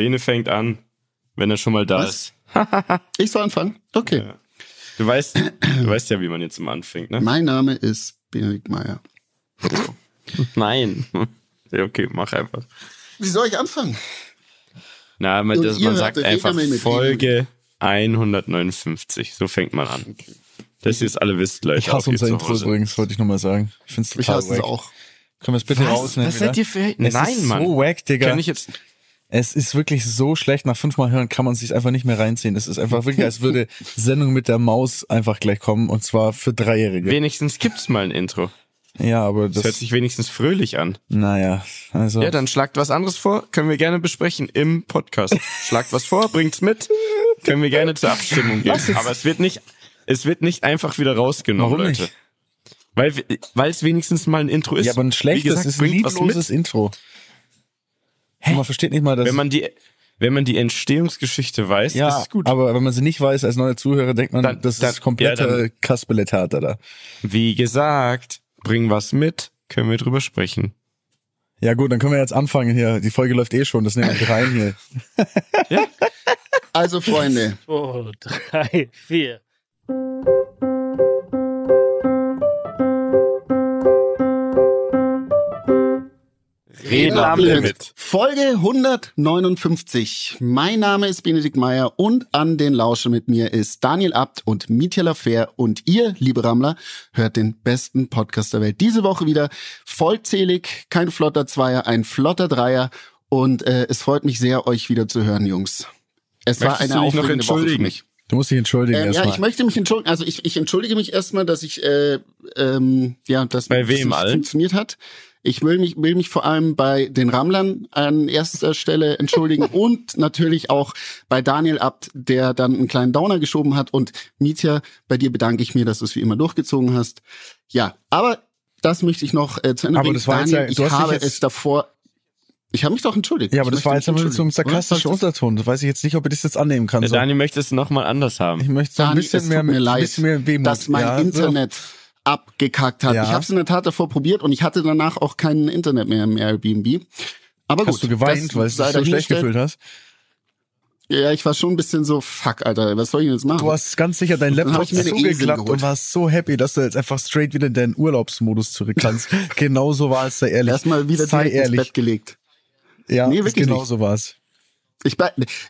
Bene fängt an, wenn er schon mal da Was? ist. Ich soll anfangen? Okay. Ja. Du weißt, du weißt ja, wie man jetzt immer anfängt, ne? Mein Name ist Benedikt Meyer. Nein. Ja, okay, mach einfach. Wie soll ich anfangen? Na, man, das, man sagt einfach Folge 159. So fängt man an. Dass ihr es alle wisst, Leute. Ich hasse unser zu Intro übrigens, wollte ich nochmal sagen. Ich find's Ich total hasse es wack. auch. Können wir es bitte Was? rausnehmen? Was wieder? seid ihr für... Es Nein, ist Mann. so wack, Digga. Kann ich jetzt... Es ist wirklich so schlecht. Nach fünfmal hören kann man sich einfach nicht mehr reinziehen. Es ist einfach wirklich, als würde Sendung mit der Maus einfach gleich kommen und zwar für Dreijährige. Wenigstens gibt's mal ein Intro. Ja, aber Das hört das, sich wenigstens fröhlich an. naja, also. Ja, dann schlagt was anderes vor, können wir gerne besprechen im Podcast. Schlagt was vor, bringt's mit, können wir gerne zur Abstimmung gehen. Aber es wird nicht, es wird nicht einfach wieder rausgenommen, Warum Leute. nicht? Weil, weil es wenigstens mal ein Intro ist. ja, aber ein Wie schlechtes gesagt, ist ein liebloses. Intro. Hä? Man versteht nicht mal, dass Wenn man die, wenn man die Entstehungsgeschichte weiß, ja, ist es gut. aber wenn man sie nicht weiß als neuer Zuhörer, denkt man, Dann- das dann- ist komplette ja, dann- Kasperle-Theater da. Wie gesagt, bring was mit, können wir drüber sprechen. Ja gut, dann können wir jetzt anfangen hier. Die Folge läuft eh schon, das nehmen wir rein hier. Also, Freunde, zwei, drei, vier. Reden am Limit. Folge 159. Mein Name ist Benedikt Meyer und an den Lauscher mit mir ist Daniel Abt und Mietja Lafer und ihr, liebe Rammler, hört den besten Podcast der Welt. Diese Woche wieder vollzählig, kein flotter Zweier, ein flotter Dreier und äh, es freut mich sehr, euch wieder zu hören, Jungs. Es war Möchtest eine du dich noch aufregende Woche für entschuldigen? mich. Du musst dich entschuldigen Ähm, ja, erstmal. ich möchte mich entschuldigen. Also ich, ich entschuldige mich erstmal, dass ich äh, ähm, ja, dass Bei das wem nicht allen? funktioniert hat. Ich will mich, will mich vor allem bei den Rammlern an erster Stelle entschuldigen und natürlich auch bei Daniel Abt, der dann einen kleinen Downer geschoben hat. Und Mietja, bei dir bedanke ich mir, dass du es wie immer durchgezogen hast. Ja, aber das möchte ich noch äh, zu Ende Aber bringen. das war jetzt Daniel, ja- du ich habe jetzt- es davor. Ich habe mich doch entschuldigt. ja, aber Ich das war jetzt aber mich so ein sarkastischer Oder? Unterton. Das weiß ich jetzt nicht, ob ich das jetzt annehmen kann. Der So. Dani möchte es nochmal anders haben. Ich möchte so ein Dani, bisschen mehr, mit, leid, bisschen mehr Wehmut. dass mein ja, so. Internet abgekackt hat. Ja. Ich habe es in der Tat davor probiert und ich hatte danach auch kein Internet mehr im Airbnb. Aber gut, Hast du geweint, weil du dich so schlecht gefühlt hast? Ja, ich war schon ein bisschen so, fuck, Alter, was soll ich denn jetzt machen? Du hast ganz sicher deinen hab Laptop zugeklappt und warst so happy, dass du jetzt einfach straight wieder in deinen Urlaubsmodus zurück kannst. genau so war es, sei ehrlich. Erstmal wieder sei direkt ins ehrlich. Bett gelegt. Ja, Nee, wirklich genau nicht. so war es. Ich,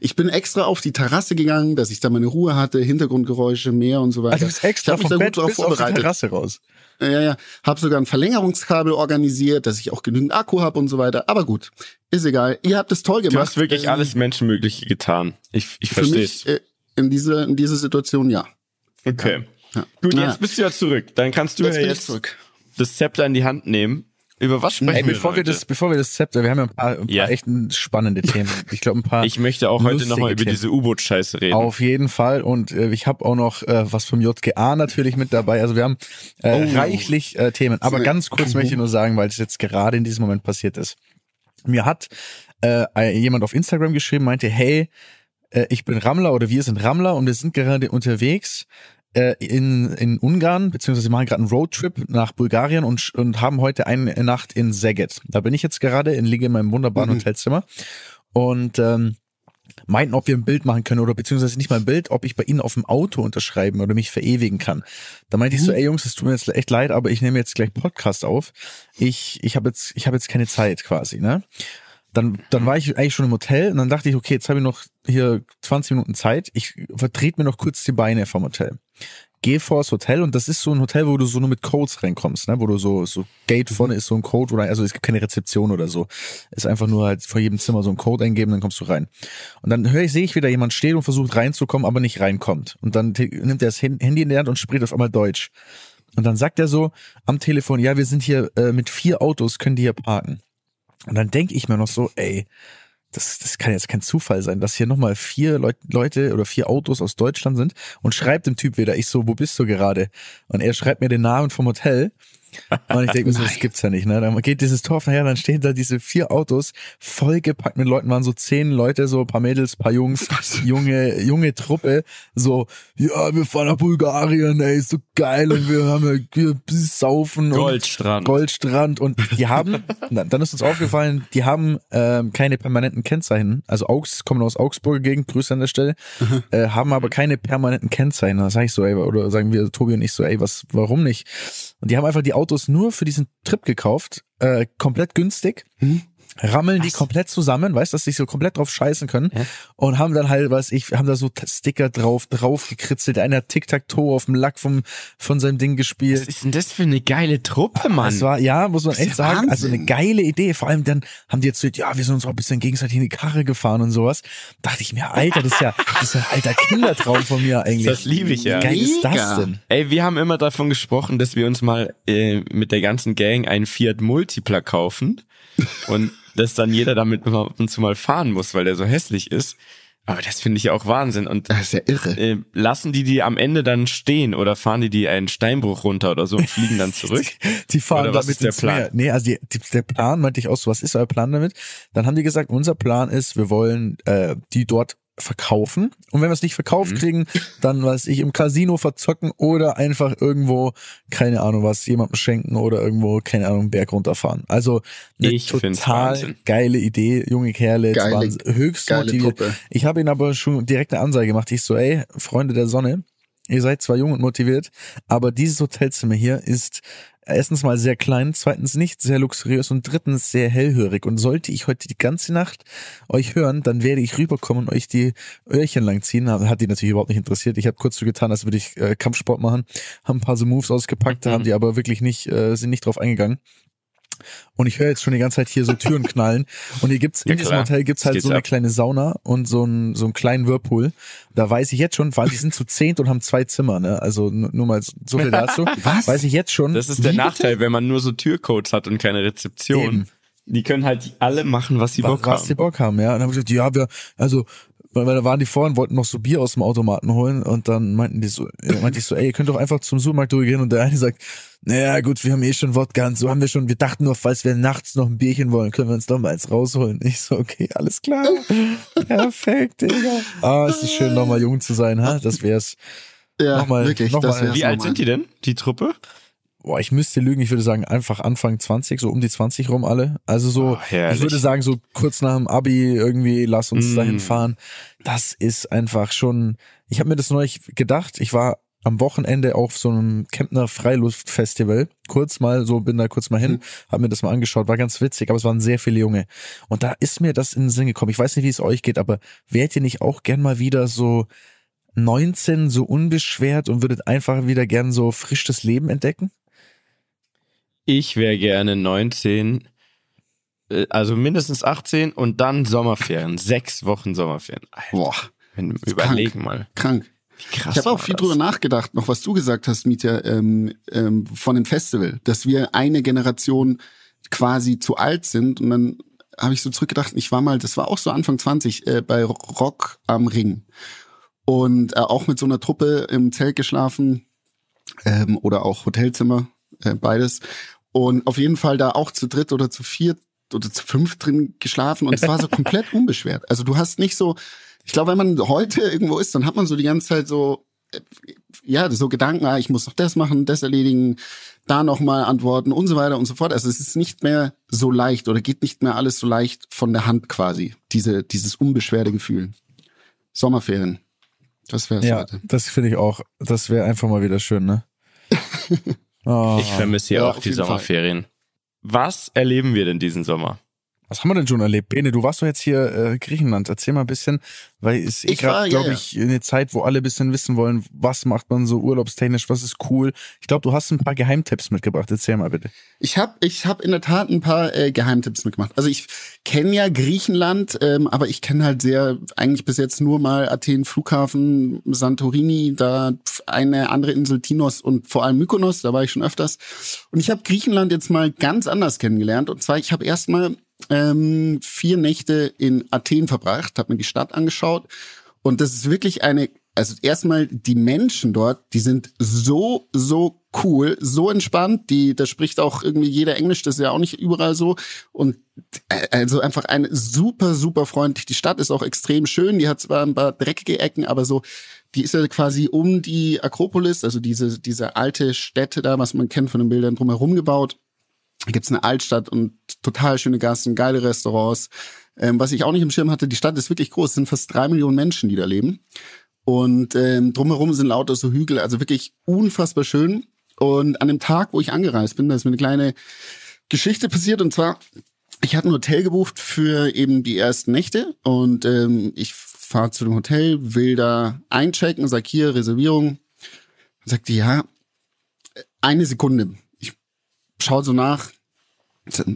ich bin extra auf die Terrasse gegangen, dass ich da meine Ruhe hatte, Hintergrundgeräusche, Meer und so weiter. Also du bist extra ich vom Bett bis auf die vorbereitet. Terrasse raus. Ja, ja. Hab sogar ein Verlängerungskabel organisiert, dass ich auch genügend Akku habe und so weiter. Aber gut, ist egal. Ihr habt es toll gemacht. Du hast wirklich Ähm, alles Menschenmögliche getan. Ich, ich Für verstehe mich es. äh, in dieser in dieser Situation ja. Okay. ja. Gut, Ja. jetzt bist du ja zurück. Dann kannst du Jetzt ja jetzt zurück. das Zepter in die Hand nehmen. Über was sprechen Ey, wir bevor wir das, bevor wir das Zepter, wir haben ja ein paar, ein paar Ja. echt spannende Themen. Ich glaube ein paar. Ich möchte auch heute nochmal über Themen. diese U-Boot-Scheiße reden. Auf jeden Fall. Und äh, ich habe auch noch äh, was vom JGA natürlich mit dabei. Also wir haben äh, Oh. reichlich äh, Themen. Aber So. ganz kurz möchte ich nur sagen, weil es jetzt gerade in diesem Moment passiert ist. Mir hat äh, jemand auf Instagram geschrieben, meinte, hey, äh, ich bin Rammler oder wir sind Rammler und wir sind gerade unterwegs äh, in, in Ungarn, beziehungsweise wir machen gerade einen Roadtrip nach Bulgarien und, und haben heute eine Nacht in Szeged. Da bin ich jetzt gerade, in, liege in meinem wunderbaren Mhm. Hotelzimmer und ähm, meinten, ob wir ein Bild machen können oder beziehungsweise nicht mal ein Bild, ob ich bei ihnen auf dem Auto unterschreiben oder mich verewigen kann. Da meinte ich so, ey Jungs, es tut mir jetzt echt leid, aber ich nehme jetzt gleich Podcast auf. Ich, ich habe jetzt, ich habe jetzt keine Zeit quasi, ne? Dann, dann war ich eigentlich schon im Hotel und dann dachte ich, okay, jetzt habe ich noch hier 20 Minuten Zeit. Ich vertrete mir noch kurz die Beine vom Hotel. Geh vors Hotel und das ist so ein Hotel, wo du so nur mit Codes reinkommst, ne? Wo du so, so Gate vorne ist so ein Code oder also es gibt keine Rezeption oder so. Ist einfach nur halt vor jedem Zimmer so ein Code eingeben, dann kommst du rein. Und dann höre ich, sehe ich wieder jemand stehen und versucht reinzukommen, aber nicht reinkommt. Und dann nimmt er das Handy in die Hand und spricht auf einmal Deutsch. Und dann sagt er so am Telefon, ja, wir sind hier äh, mit vier Autos, können die hier parken. Und dann denke ich mir noch so, ey, das, das kann jetzt kein Zufall sein, dass hier nochmal vier Leut, Leute oder vier Autos aus Deutschland sind und schreibt dem Typ wieder, ich so, wo bist du gerade? Und er schreibt mir den Namen vom Hotel Und ich denke mir so, das gibt's ja nicht, ne? Dann geht dieses Tor nachher, dann stehen da diese vier Autos vollgepackt mit Leuten, waren so zehn Leute, so ein paar Mädels, paar Jungs, junge, junge Truppe, so, ja, wir fahren nach Bulgarien, ey, ist so geil und wir haben ja, wir saufen. Goldstrand. Und Goldstrand und die haben, dann ist uns aufgefallen, die haben ähm, keine permanenten Kennzeichen, also Augs, kommen aus Augsburger Gegend, Grüße an der Stelle, äh, haben aber keine permanenten Kennzeichen. Da sage ich so, ey, oder sagen wir, Tobi und ich so, ey, was, warum nicht? Und die haben einfach die Autos nur für diesen Trip gekauft, äh, komplett günstig. Hm? Rammeln die komplett zusammen, weißt, dass sie so komplett drauf scheißen können Ja. und haben dann halt, was ich, haben da so Sticker drauf, drauf gekritzelt. Einer Tic-Tac-Toe auf dem Lack vom, von seinem Ding gespielt. Was ist denn das für eine geile Truppe, Mann? Es war, ja, muss man Das echt sagen, also eine Wahnsinn. geile Idee. Vor allem dann haben die jetzt so, ja, wir sind uns auch ein bisschen gegenseitig in die Karre gefahren und sowas. Dachte ich mir, Alter, das ist ja, das ist ja ein alter Kindertraum von mir eigentlich. Das liebe ich ja. Wie geil ist das denn? Ey, wir haben immer davon gesprochen, dass wir uns mal äh, mit der ganzen Gang einen Fiat Multipla kaufen und dass dann jeder damit immer ab und zu mal fahren muss, weil der so hässlich ist. Aber das finde ich ja auch Wahnsinn. Und Das ist ja irre. äh, lassen die die am Ende dann stehen oder fahren die die einen Steinbruch runter oder so und fliegen dann zurück? Die fahren Oder was damit ist der Plan? Meer. Nee, also die, die, der Plan meinte ich auch so, was ist euer Plan damit? Dann haben die gesagt, unser Plan ist, wir wollen äh, die dort verkaufen. Und wenn wir es nicht Mhm. verkauft kriegen, dann was ich im Casino verzocken oder einfach irgendwo, keine Ahnung was, jemandem schenken oder irgendwo, keine Ahnung, einen Berg runterfahren. Also eine Ich total geile Idee, junge Kerle, Geile- waren höchst geile motiviert. Truppe. Ich habe ihnen aber schon direkt eine Ansage gemacht. Ich so, ey, Freunde der Sonne, ihr seid zwar jung und motiviert, aber dieses Hotelzimmer hier ist erstens mal sehr klein, zweitens nicht sehr luxuriös und drittens sehr hellhörig. Und sollte ich heute die ganze Nacht euch hören, dann werde ich rüberkommen und euch die Öhrchen langziehen. Hat die natürlich überhaupt nicht interessiert. Ich habe kurz so getan, als würde ich äh, Kampfsport machen, haben ein paar so Moves ausgepackt, da haben die aber wirklich nicht, äh, sind nicht drauf eingegangen. Und ich höre jetzt schon die ganze Zeit hier so Türen knallen. Und hier gibt's in Ja, diesem klar. Hotel gibt's halt so eine ab. kleine Sauna und so einen so einen kleinen Whirlpool. Da weiß ich jetzt schon, weil die sind zu zehnt und haben zwei Zimmer, ne? Also nur mal so viel dazu. Was? Weiß ich jetzt schon. Das ist der wie Nachteil, wenn man nur so Türcodes hat und keine Rezeption. Eben. Die können halt alle machen, was sie Bock was haben. die Bock haben, ja. Und dann haben wir gesagt, ja, wir, also, weil, weil da waren die vorhin, wollten noch so Bier aus dem Automaten holen und dann meinten die so, meinte ich so, ey, ihr könnt doch einfach zum Supermarkt durchgehen und der eine sagt, naja, gut, wir haben eh schon Wodka und so haben wir schon, wir dachten nur, falls wir nachts noch ein Bierchen wollen, können wir uns doch mal eins rausholen. Ich so, okay, alles klar. Perfekt, Digga. Ah, es ist schön, nochmal jung zu sein, ha? Das wär's. Ja, Nochmal- wirklich. nochmal- das wär's Wie alt nochmal. sind die denn, die Truppe? Boah, ich müsste lügen, ich würde sagen, einfach Anfang 20, so um die 20 rum alle. Also so, Oh, ich würde sagen, so kurz nach dem Abi irgendwie, lass uns Mm. dahin fahren. Das ist einfach schon, ich habe mir das neulich gedacht, ich war am Wochenende auf so einem Kempner Freiluftfestival, kurz mal so, bin da kurz mal hin, Mhm. hab mir das mal angeschaut, war ganz witzig, aber es waren sehr viele Junge. Und da ist mir das in den Sinn gekommen. Ich weiß nicht, wie es euch geht, aber wärt ihr nicht auch gern mal wieder so 19, so unbeschwert und würdet einfach wieder gern so frisch das Leben entdecken? Ich wäre gerne 19, äh, also mindestens 18 und dann Sommerferien. Sechs Wochen Sommerferien. Alter, Boah, wenn, überlegen mal. krank. Krass Ich habe auch viel das. drüber nachgedacht, noch was du gesagt hast, Mietja, ähm, ähm, von dem Festival, dass wir eine Generation quasi zu alt sind. Und dann habe ich so zurückgedacht, ich war mal, das war auch so Anfang 20, äh, bei Rock am Ring. Und äh, auch mit so einer Truppe im Zelt geschlafen ähm, oder auch Hotelzimmer, äh, beides. Und auf jeden Fall da auch zu dritt oder zu viert oder zu fünf drin geschlafen und es war so komplett unbeschwert. Also du hast nicht so, ich glaube, wenn man heute irgendwo ist, dann hat man so die ganze Zeit so, äh, ja, so Gedanken, ah, ich muss noch das machen, das erledigen, da nochmal antworten und so weiter und so fort. Also es ist nicht mehr so leicht oder geht nicht mehr alles so leicht von der Hand quasi, diese, dieses unbeschwerte Gefühl. Sommerferien. Das wäre Ja, heute. das finde ich auch. Das wäre einfach mal wieder schön, ne? Oh, Ich vermisse hier Ja, auch die jeden Fall. Sommerferien. Was erleben wir denn diesen Sommer? Was haben wir denn schon erlebt? Bene, du warst doch jetzt hier äh, Griechenland. Erzähl mal ein bisschen, weil es eh gerade, glaube ja. ich, eine Zeit, wo alle ein bisschen wissen wollen, was macht man so urlaubstechnisch, was ist cool. Ich glaube, du hast ein paar Geheimtipps mitgebracht. Erzähl mal bitte. Ich habe ich hab in der Tat ein paar äh, Geheimtipps mitgemacht. Also ich kenne ja Griechenland, ähm, aber ich kenne halt sehr, eigentlich bis jetzt nur mal Athen, Flughafen, Santorini, da eine andere Insel, Tinos und vor allem Mykonos, da war ich schon öfters. Und ich habe Griechenland jetzt mal ganz anders kennengelernt. Und zwar, ich habe erstmal ähm, vier Nächte in Athen verbracht, habe mir die Stadt angeschaut. Und das ist wirklich eine also erstmal die Menschen dort, die sind so, so cool, so entspannt. Die, da spricht auch irgendwie jeder Englisch, das ist ja auch nicht überall so. Und äh, also einfach eine super, super freundlich. Die Stadt ist auch extrem schön. Die hat zwar ein paar dreckige Ecken, aber so, die ist ja quasi um die Akropolis, also diese, diese alte Stätte da, was man kennt von den Bildern drumherum gebaut. Da gibt's eine Altstadt und total schöne Gassen, geile Restaurants. Ähm, was ich auch nicht im Schirm hatte, die Stadt ist wirklich groß, es sind fast drei Millionen Menschen, die da leben. Und ähm, drumherum sind lauter so Hügel, also wirklich unfassbar schön. Und an dem Tag, wo ich angereist bin, da ist mir eine kleine Geschichte passiert. Und zwar, ich hatte ein Hotel gebucht für eben die ersten Nächte. Und ähm, ich fahre zu dem Hotel, will da einchecken, sag hier, Reservierung. Sagt die, ja, eine Sekunde. Ich schaue so nach,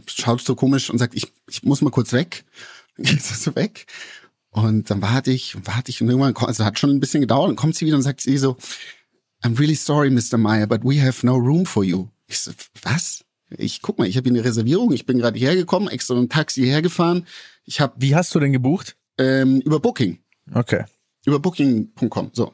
schaut so komisch und sagt, ich, ich muss mal kurz weg. Geht so weg. Und dann warte ich und warte ich und irgendwann, also hat schon ein bisschen gedauert und kommt sie wieder und sagt sie so, I'm really sorry, Mr. Meyer, but we have no room for you. Ich so, was? Ich guck mal, ich habe hier eine Reservierung, ich bin gerade hierher gekommen, extra ein Taxi hergefahren. Ich habe Wie hast du denn gebucht? ähm, über Booking, Okay. über booking.com. So.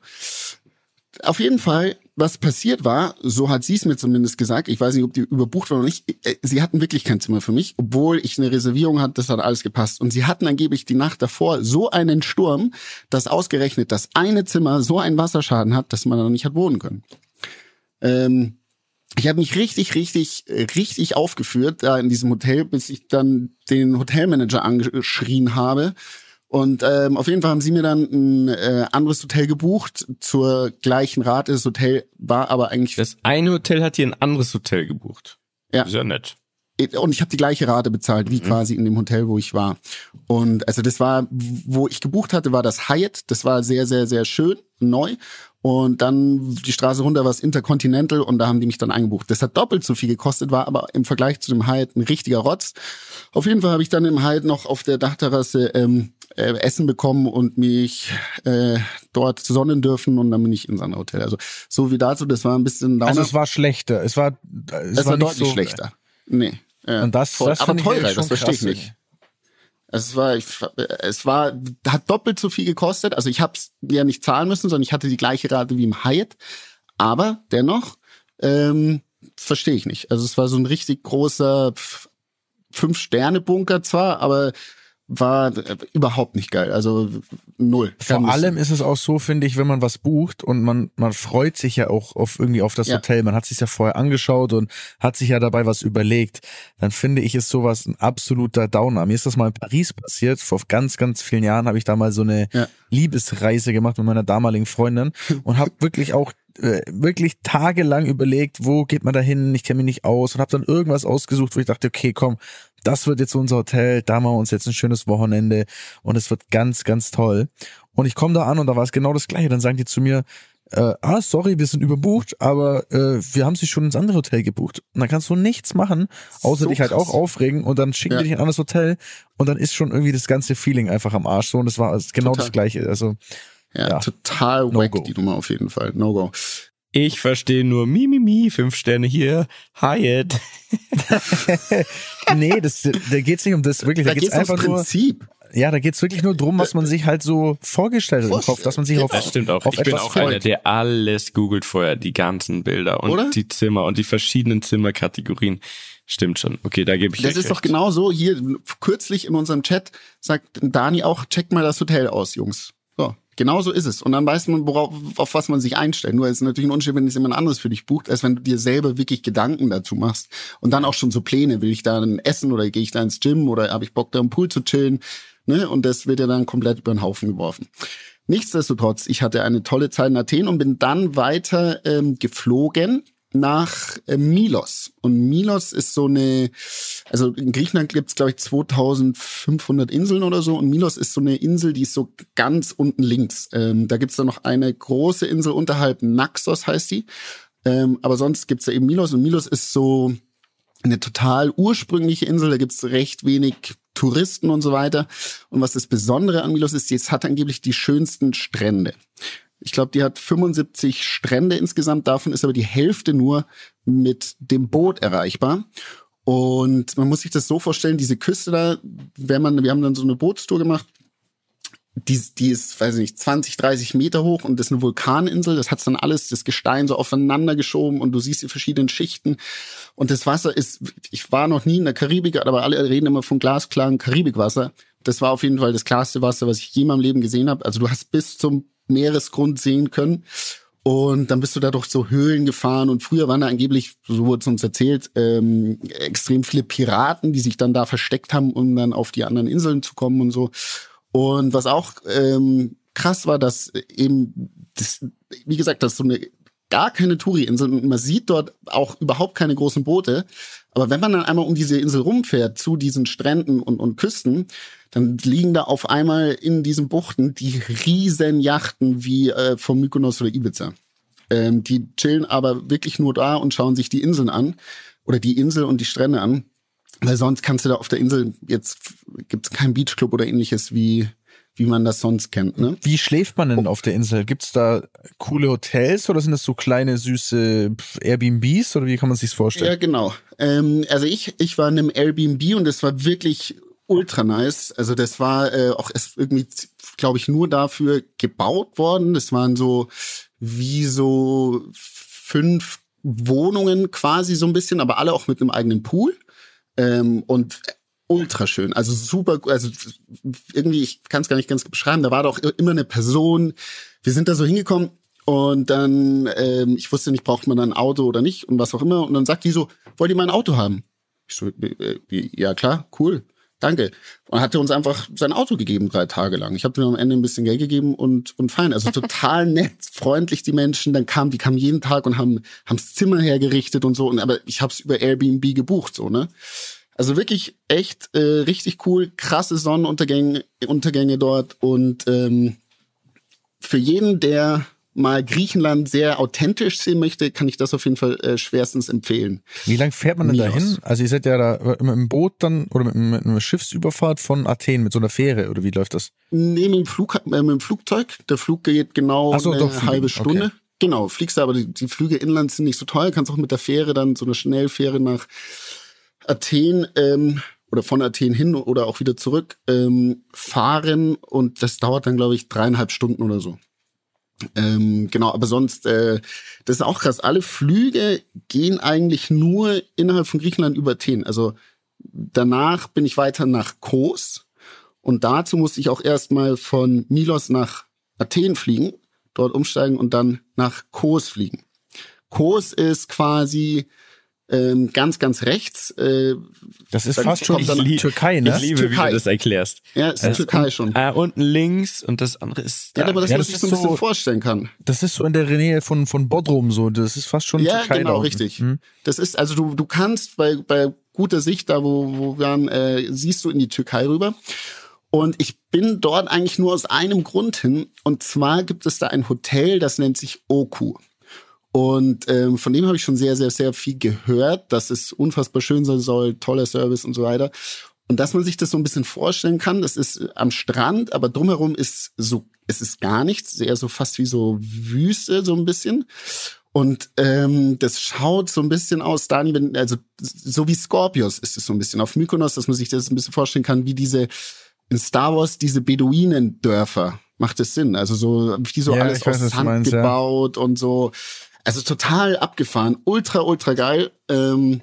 Auf jeden Fall, was passiert war, so hat sie es mir zumindest gesagt, ich weiß nicht, ob die überbucht war oder nicht, äh, sie hatten wirklich kein Zimmer für mich, obwohl ich eine Reservierung hatte, das hat alles gepasst. Und sie hatten angeblich die Nacht davor so einen Sturm, dass ausgerechnet das eine Zimmer so einen Wasserschaden hat, dass man da nicht hat wohnen können. Ähm, ich habe mich richtig, richtig, äh, richtig aufgeführt da in diesem Hotel, bis ich dann den Hotelmanager angeschrien habe. Und ähm, auf jeden Fall haben sie mir dann ein äh, anderes Hotel gebucht zur gleichen Rate. Das Hotel war aber eigentlich Das eine Hotel hat hier ein anderes Hotel gebucht. Ja. Ja nett. und ich habe die gleiche Rate bezahlt wie quasi in dem Hotel, wo ich war. Und also das war, wo ich gebucht hatte, war das Hyatt. Das war sehr, sehr, sehr schön, neu. Und dann die Straße runter war es Intercontinental und da haben die mich dann eingebucht. Das hat doppelt so viel gekostet, war aber im Vergleich zu dem Hyatt ein richtiger Rotz. Auf jeden Fall habe ich dann im Hyatt noch auf der Dachterrasse ähm, äh, Essen bekommen und mich äh, dort sonnen dürfen und dann bin ich ins andere Hotel. Also so wie dazu, das war ein bisschen Downer. Also es war schlechter. Es war, es, es war, nicht deutlich so, schlechter. Nee. Äh, Und das, voll. das aber teurer, das verstehe ich nicht. Also es war, es war, hat doppelt so viel gekostet. Also ich habe es ja nicht zahlen müssen, sondern ich hatte die gleiche Rate wie im Hyatt. Aber dennoch ähm, verstehe ich nicht. Also es war so ein richtig großer Fünf-Sterne-Bunker zwar, aber war äh, überhaupt nicht geil. Also null. Vor allem ist es auch so, finde ich, wenn man was bucht und man, man freut sich ja auch auf irgendwie auf das Ja. Hotel, man hat sich ja vorher angeschaut und hat sich ja dabei was überlegt, dann finde ich, ist sowas ein absoluter Downer. Mir ist das mal in Paris passiert, vor ganz, ganz vielen Jahren habe ich da mal so eine Ja. Liebesreise gemacht mit meiner damaligen Freundin und habe wirklich auch äh, wirklich tagelang überlegt, wo geht man da hin, ich kenne mich nicht aus und habe dann irgendwas ausgesucht, wo ich dachte, okay, komm, das wird jetzt unser Hotel, da machen wir uns jetzt ein schönes Wochenende und es wird ganz, ganz toll. Und ich komme da an und da war es genau das gleiche. Dann sagen die zu mir, äh, ah, sorry, wir sind überbucht, aber äh, wir haben sie schon ins andere Hotel gebucht. Und dann kannst du nichts machen, außer So dich halt krass. auch aufregen und dann schicken Ja. die dich in ein anderes Hotel und dann ist schon irgendwie das ganze Feeling einfach am Arsch. So, und das war genau Total. das gleiche. Also, Ja, Ja. total No wack, go. die Nummer auf jeden Fall. No go. Ich verstehe nur Mimimi, fünf Sterne hier, Hyatt. nee, das, da geht's nicht um das wirklich. Da, Da geht's geht's ums einfach nur, Prinzip. ja, da geht's wirklich nur drum, was man sich halt so vorgestellt hat im Kopf, dass man sich auf, Das stimmt auch. auf Ich bin auch einer, freut. der alles googelt vorher, die ganzen Bilder und Oder? die Zimmer und die verschiedenen Zimmerkategorien. Stimmt schon. Okay, da gebe ich Das ist doch recht. genau so. Hier kürzlich in unserem Chat sagt Dani auch, checkt mal das Hotel aus, Jungs. Genau so ist es. Und dann weiß man, worauf, auf was man sich einstellt. Nur ist natürlich ein Unterschied, wenn es jemand anderes für dich bucht, als wenn du dir selber wirklich Gedanken dazu machst. Und dann auch schon so Pläne. Will ich da dann essen oder gehe ich da ins Gym oder habe ich Bock da im Pool zu chillen? Ne? Und das wird ja dann komplett über den Haufen geworfen. Nichtsdestotrotz, ich hatte eine tolle Zeit in Athen und bin dann weiter ähm, geflogen nach äh, Milos. Und Milos ist so eine, also in Griechenland gibt's glaube ich, 2500 Inseln oder so. Und Milos ist so eine Insel, die ist so ganz unten links. Ähm, da gibt's dann noch eine große Insel unterhalb, Naxos heißt die. Ähm, aber sonst gibt's da eben Milos. Und Milos ist so eine total ursprüngliche Insel, da gibt's recht wenig Touristen und so weiter. Und was das Besondere an Milos ist, jetzt hat angeblich die schönsten Strände. Ich glaube, die hat 75 Strände insgesamt, davon ist aber die Hälfte nur mit dem Boot erreichbar. Und man muss sich das so vorstellen, diese Küste da, wenn man, wir haben dann so eine Bootstour gemacht, die, die ist, weiß ich nicht, 20, 30 Meter hoch und das ist eine Vulkaninsel. Das hat dann alles, das Gestein so aufeinander geschoben und du siehst die verschiedenen Schichten. Und das Wasser ist, ich war noch nie in der Karibik, aber alle reden immer von glasklaren Karibikwasser. Das war auf jeden Fall das klarste Wasser, was ich je in meinem Leben gesehen habe. Also du hast bis zum Meeresgrund sehen können. Und dann bist du da durch so Höhlen gefahren und früher waren da angeblich, so wurde es uns erzählt, ähm, extrem viele Piraten, die sich dann da versteckt haben, um dann auf die anderen Inseln zu kommen und so. Und was auch ähm, krass war, dass eben, das, wie gesagt, das ist so eine gar keine Touri-Insel und man sieht dort auch überhaupt keine großen Boote. Aber wenn man dann einmal um diese Insel rumfährt, zu diesen Stränden und, und Küsten, dann liegen da auf einmal in diesen Buchten die riesen Yachten wie äh, vom Mykonos oder Ibiza. Ähm, die chillen aber wirklich nur da und schauen sich die Inseln an oder die Insel und die Strände an. Weil sonst kannst du da auf der Insel, jetzt gibt's keinen Beachclub oder ähnliches wie, wie man das sonst kennt. Ne? Wie schläft man denn auf der Insel? Gibt's da coole Hotels oder sind das so kleine, süße Airbnbs oder wie kann man sich's vorstellen? Ja, genau. Ähm, also ich, ich war in einem Airbnb und das war wirklich ultra nice. Also das war äh, auch erst irgendwie, glaube ich, nur dafür gebaut worden. Das waren so wie so fünf Wohnungen quasi so ein bisschen, aber alle auch mit einem eigenen Pool. Ähm, und ultra schön. Also super, also irgendwie, ich kann es gar nicht ganz beschreiben, da war doch immer eine Person. Wir sind da so hingekommen und dann, ähm, ich wusste nicht, braucht man ein Auto oder nicht und was auch immer. Und dann sagt die so, wollt ihr mein Auto haben? Ich so, äh, ja klar, cool, danke. Und hat uns einfach sein Auto gegeben, drei Tage lang. Ich habe ihm am Ende ein bisschen Geld gegeben und, und fein. Also total nett, freundlich die Menschen. Dann kamen, die kamen jeden Tag und haben, haben's Zimmer hergerichtet und so. Und aber ich habe es über Airbnb gebucht, so, ne? Also wirklich echt äh, richtig cool, krasse Sonnenuntergänge Untergänge dort und ähm, für jeden, der mal Griechenland sehr authentisch sehen möchte, kann ich das auf jeden Fall äh, schwerstens empfehlen. Wie lang fährt man denn da Milos. hin? Also ihr seid ja da mit einem Boot dann oder mit, mit einer Schiffsüberfahrt von Athen mit so einer Fähre oder wie läuft das? Nee, mit dem, Flug, äh, mit dem Flugzeug. Der Flug geht genau so, eine doch, halbe Stunde. Okay. Genau, fliegst aber die, die Flüge inland sind nicht so teuer. Kannst auch mit der Fähre dann so eine Schnellfähre nach Athen ähm, oder von Athen hin oder auch wieder zurück ähm, fahren und das dauert dann, glaube ich, dreieinhalb Stunden oder so. Ähm, genau, aber sonst, äh, das ist auch krass. Alle Flüge gehen eigentlich nur innerhalb von Griechenland über Athen. Also danach bin ich weiter nach Kos und dazu musste ich auch erstmal von Milos nach Athen fliegen, dort umsteigen und dann nach Kos fliegen. Kos ist quasi ähm, ganz, ganz rechts. Äh, Das ist Dann fast schon dann- die Türkei, ne? Ich liebe, wie Türkei. du das erklärst. ja, ist Es Türkei schon. Ah, unten links und das andere ist Ja, da. aber das, Ja, was das ich so ein bisschen so- vorstellen kann. Das ist so in der Nähe von, von Bodrum so. Das ist fast schon Ja, Türkei da genau, richtig. Hm? Das ist, also du, du kannst bei, bei guter Sicht, da wo, wo wir waren, äh, siehst du in die Türkei rüber. Und ich bin dort eigentlich nur aus einem Grund hin. Und zwar gibt es da ein Hotel, das nennt sich Oku. Und ähm, von dem habe ich schon sehr, sehr, sehr viel gehört, dass es unfassbar schön sein soll, toller Service und so weiter. Und dass man sich das so ein bisschen vorstellen kann, das ist äh, am Strand, aber drumherum ist so, es ist gar nichts, eher so fast wie so Wüste, so ein bisschen. Und ähm, das schaut so ein bisschen aus, Dani, wenn, also so wie Scorpios ist es so ein bisschen auf Mykonos, dass man sich das ein bisschen vorstellen kann, wie diese in Star Wars diese Beduinendörfer. Macht es Sinn? Also so wie so Ja, alles weiß, aus Sand meinst, ja. gebaut und so. Also total abgefahren, ultra ultra geil. Ähm,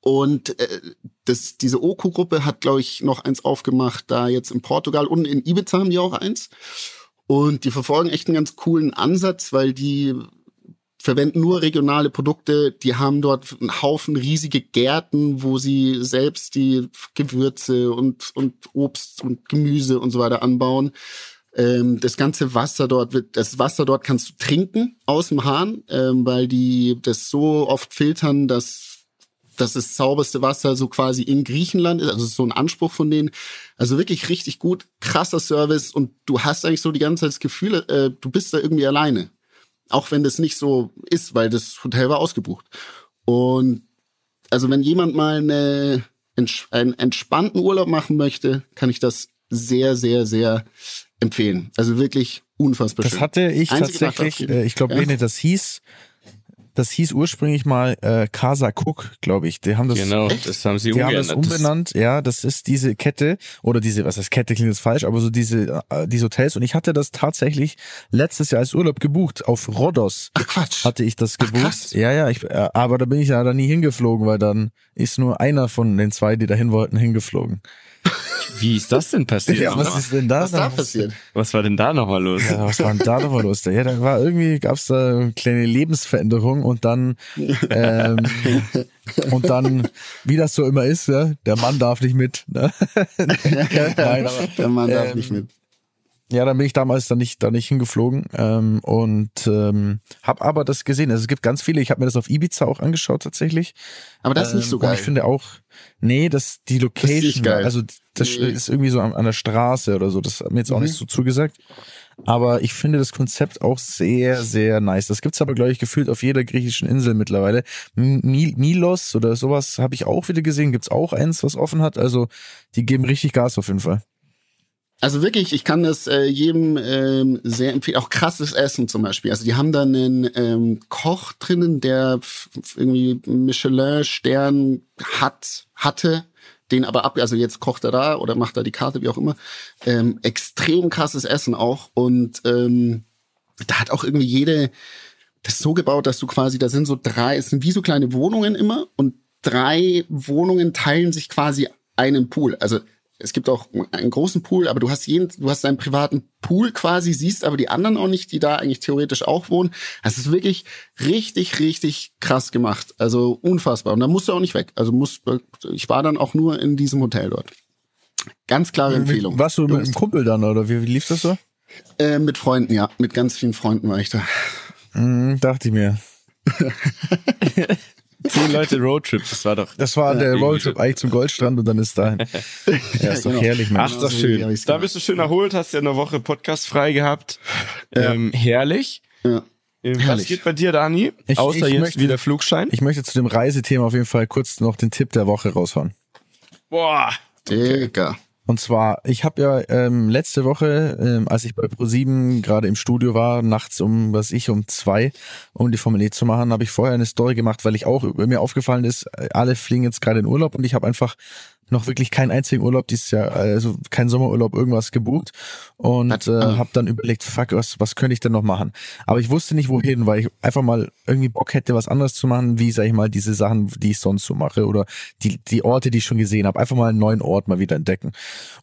und äh, das, diese Oku-Gruppe hat, glaube ich, noch eins aufgemacht, da jetzt in Portugal und in Ibiza haben die auch eins. Und die verfolgen echt einen ganz coolen Ansatz, weil die verwenden nur regionale Produkte. Die haben dort einen Haufen riesige Gärten, wo sie selbst die Gewürze und, und Obst und Gemüse und so weiter anbauen. Ähm, das ganze Wasser dort wird, das Wasser dort kannst du trinken aus dem Hahn, ähm, weil die das so oft filtern, dass dass das sauberste Wasser so quasi in Griechenland ist. Also ist so ein Anspruch von denen. Also wirklich richtig gut, krasser Service und du hast eigentlich so die ganze Zeit das Gefühl, äh, du bist da irgendwie alleine. Auch wenn das nicht so ist, weil das Hotel war ausgebucht. Und also wenn jemand mal eine, einen entspannten Urlaub machen möchte, kann ich das sehr, sehr, sehr empfehlen. Also wirklich unfassbar Das schön. hatte ich Einzige tatsächlich, äh, ich glaube, Ja. Das hieß, das hieß ursprünglich mal äh, Casa Cook, glaube ich. Die haben das, Genau, das haben sie die haben das umbenannt. Ja, das ist diese Kette oder diese, was heißt Kette klingt jetzt falsch, aber so diese äh, diese Hotels. Und ich hatte das tatsächlich letztes Jahr als Urlaub gebucht auf Rhodos. Ach Quatsch. Hatte ich das Ach, gebucht? krass. ja, ja, ich, äh, aber da bin ich ja da nie hingeflogen, weil dann ist nur einer von den zwei, die dahin wollten, hingeflogen. Wie ist das denn passiert? Ja, was ist denn da? Was da noch? passiert? was war denn da nochmal los? Ja, was war denn da nochmal los? Ja, da war irgendwie, gab's da eine kleine Lebensveränderung und dann, ähm, und dann, wie das so immer ist, ja, der Mann darf nicht mit. Ne? Nein, aber, Der Mann darf ähm, nicht mit. Ja, dann bin ich damals da nicht, da nicht hingeflogen ähm, und ähm, habe aber das gesehen. Also es gibt ganz viele. Ich habe mir das auf Ibiza auch angeschaut tatsächlich. Aber das ist nicht Ähm, so Und geil. ich finde auch, nee, das die Location, geil. also das Nee. ist irgendwie so an, an der Straße oder so. Das hat mir jetzt auch Mhm. nicht so zugesagt. Aber ich finde das Konzept auch sehr, sehr nice. Das gibt's aber, glaube ich, gefühlt auf jeder griechischen Insel mittlerweile. Mi Milos oder sowas habe ich auch wieder gesehen. Gibt's auch eins, was offen hat. Also die geben richtig Gas auf jeden Fall. Also wirklich, ich kann das äh, jedem ähm, sehr empfehlen. Auch krasses Essen zum Beispiel. Also die haben da einen ähm, Koch drinnen, der irgendwie Michelin-Stern hat, hatte, den aber ab, also jetzt kocht er da oder macht er die Karte, wie auch immer. Ähm, extrem krasses Essen auch. Und ähm, da hat auch irgendwie jede, das ist so gebaut, dass du quasi, da sind so drei, es sind wie so kleine Wohnungen immer und drei Wohnungen teilen sich quasi einen Pool. Also es gibt auch einen großen Pool, aber du hast jeden, du hast deinen privaten Pool quasi, siehst aber die anderen auch nicht, die da eigentlich theoretisch auch wohnen. Es ist wirklich richtig, richtig krass gemacht. Also unfassbar. Und da musst du auch nicht weg. Also muss, ich war dann auch nur in diesem Hotel dort. Ganz klare Empfehlung. Warst du mit einem Kumpel dann oder wie, wie lief das so? Äh, mit Freunden, ja. Mit ganz vielen Freunden war ich da. Hm, dachte ich mir. Zehn Leute Roadtrip, das war doch. Das war der irgendwie Roadtrip eigentlich zum Goldstrand und dann ist dahin. Ja, ist doch genau. herrlich, Mann. Ach, das ist so schön. Da bist du schön erholt, hast ja eine Woche Podcast frei gehabt. Ähm, herrlich. Ja. Ähm, Was Herrlich. geht bei dir, Dani? Ich- Außer ich jetzt möchte- wieder Flugschein. Ich möchte zu dem Reisethema auf jeden Fall kurz noch den Tipp der Woche raushauen. Boah. Digga. Und zwar, ich habe ja ähm, letzte Woche, ähm, als ich bei Pro7 gerade im Studio war, nachts um, was ich, um zwei, um die Formel E zu machen, habe ich vorher eine Story gemacht, weil ich auch, mir aufgefallen ist, alle fliegen jetzt gerade in Urlaub und ich habe einfach noch wirklich keinen einzigen Urlaub dieses Jahr, also kein Sommerurlaub, irgendwas gebucht und äh, Ah. habe dann überlegt, fuck, was, was könnte ich denn noch machen? Aber ich wusste nicht wohin, weil ich einfach mal irgendwie Bock hätte, was anderes zu machen, wie, sag ich mal, diese Sachen, die ich sonst so mache oder die, die Orte, die ich schon gesehen habe, einfach mal einen neuen Ort mal wieder entdecken.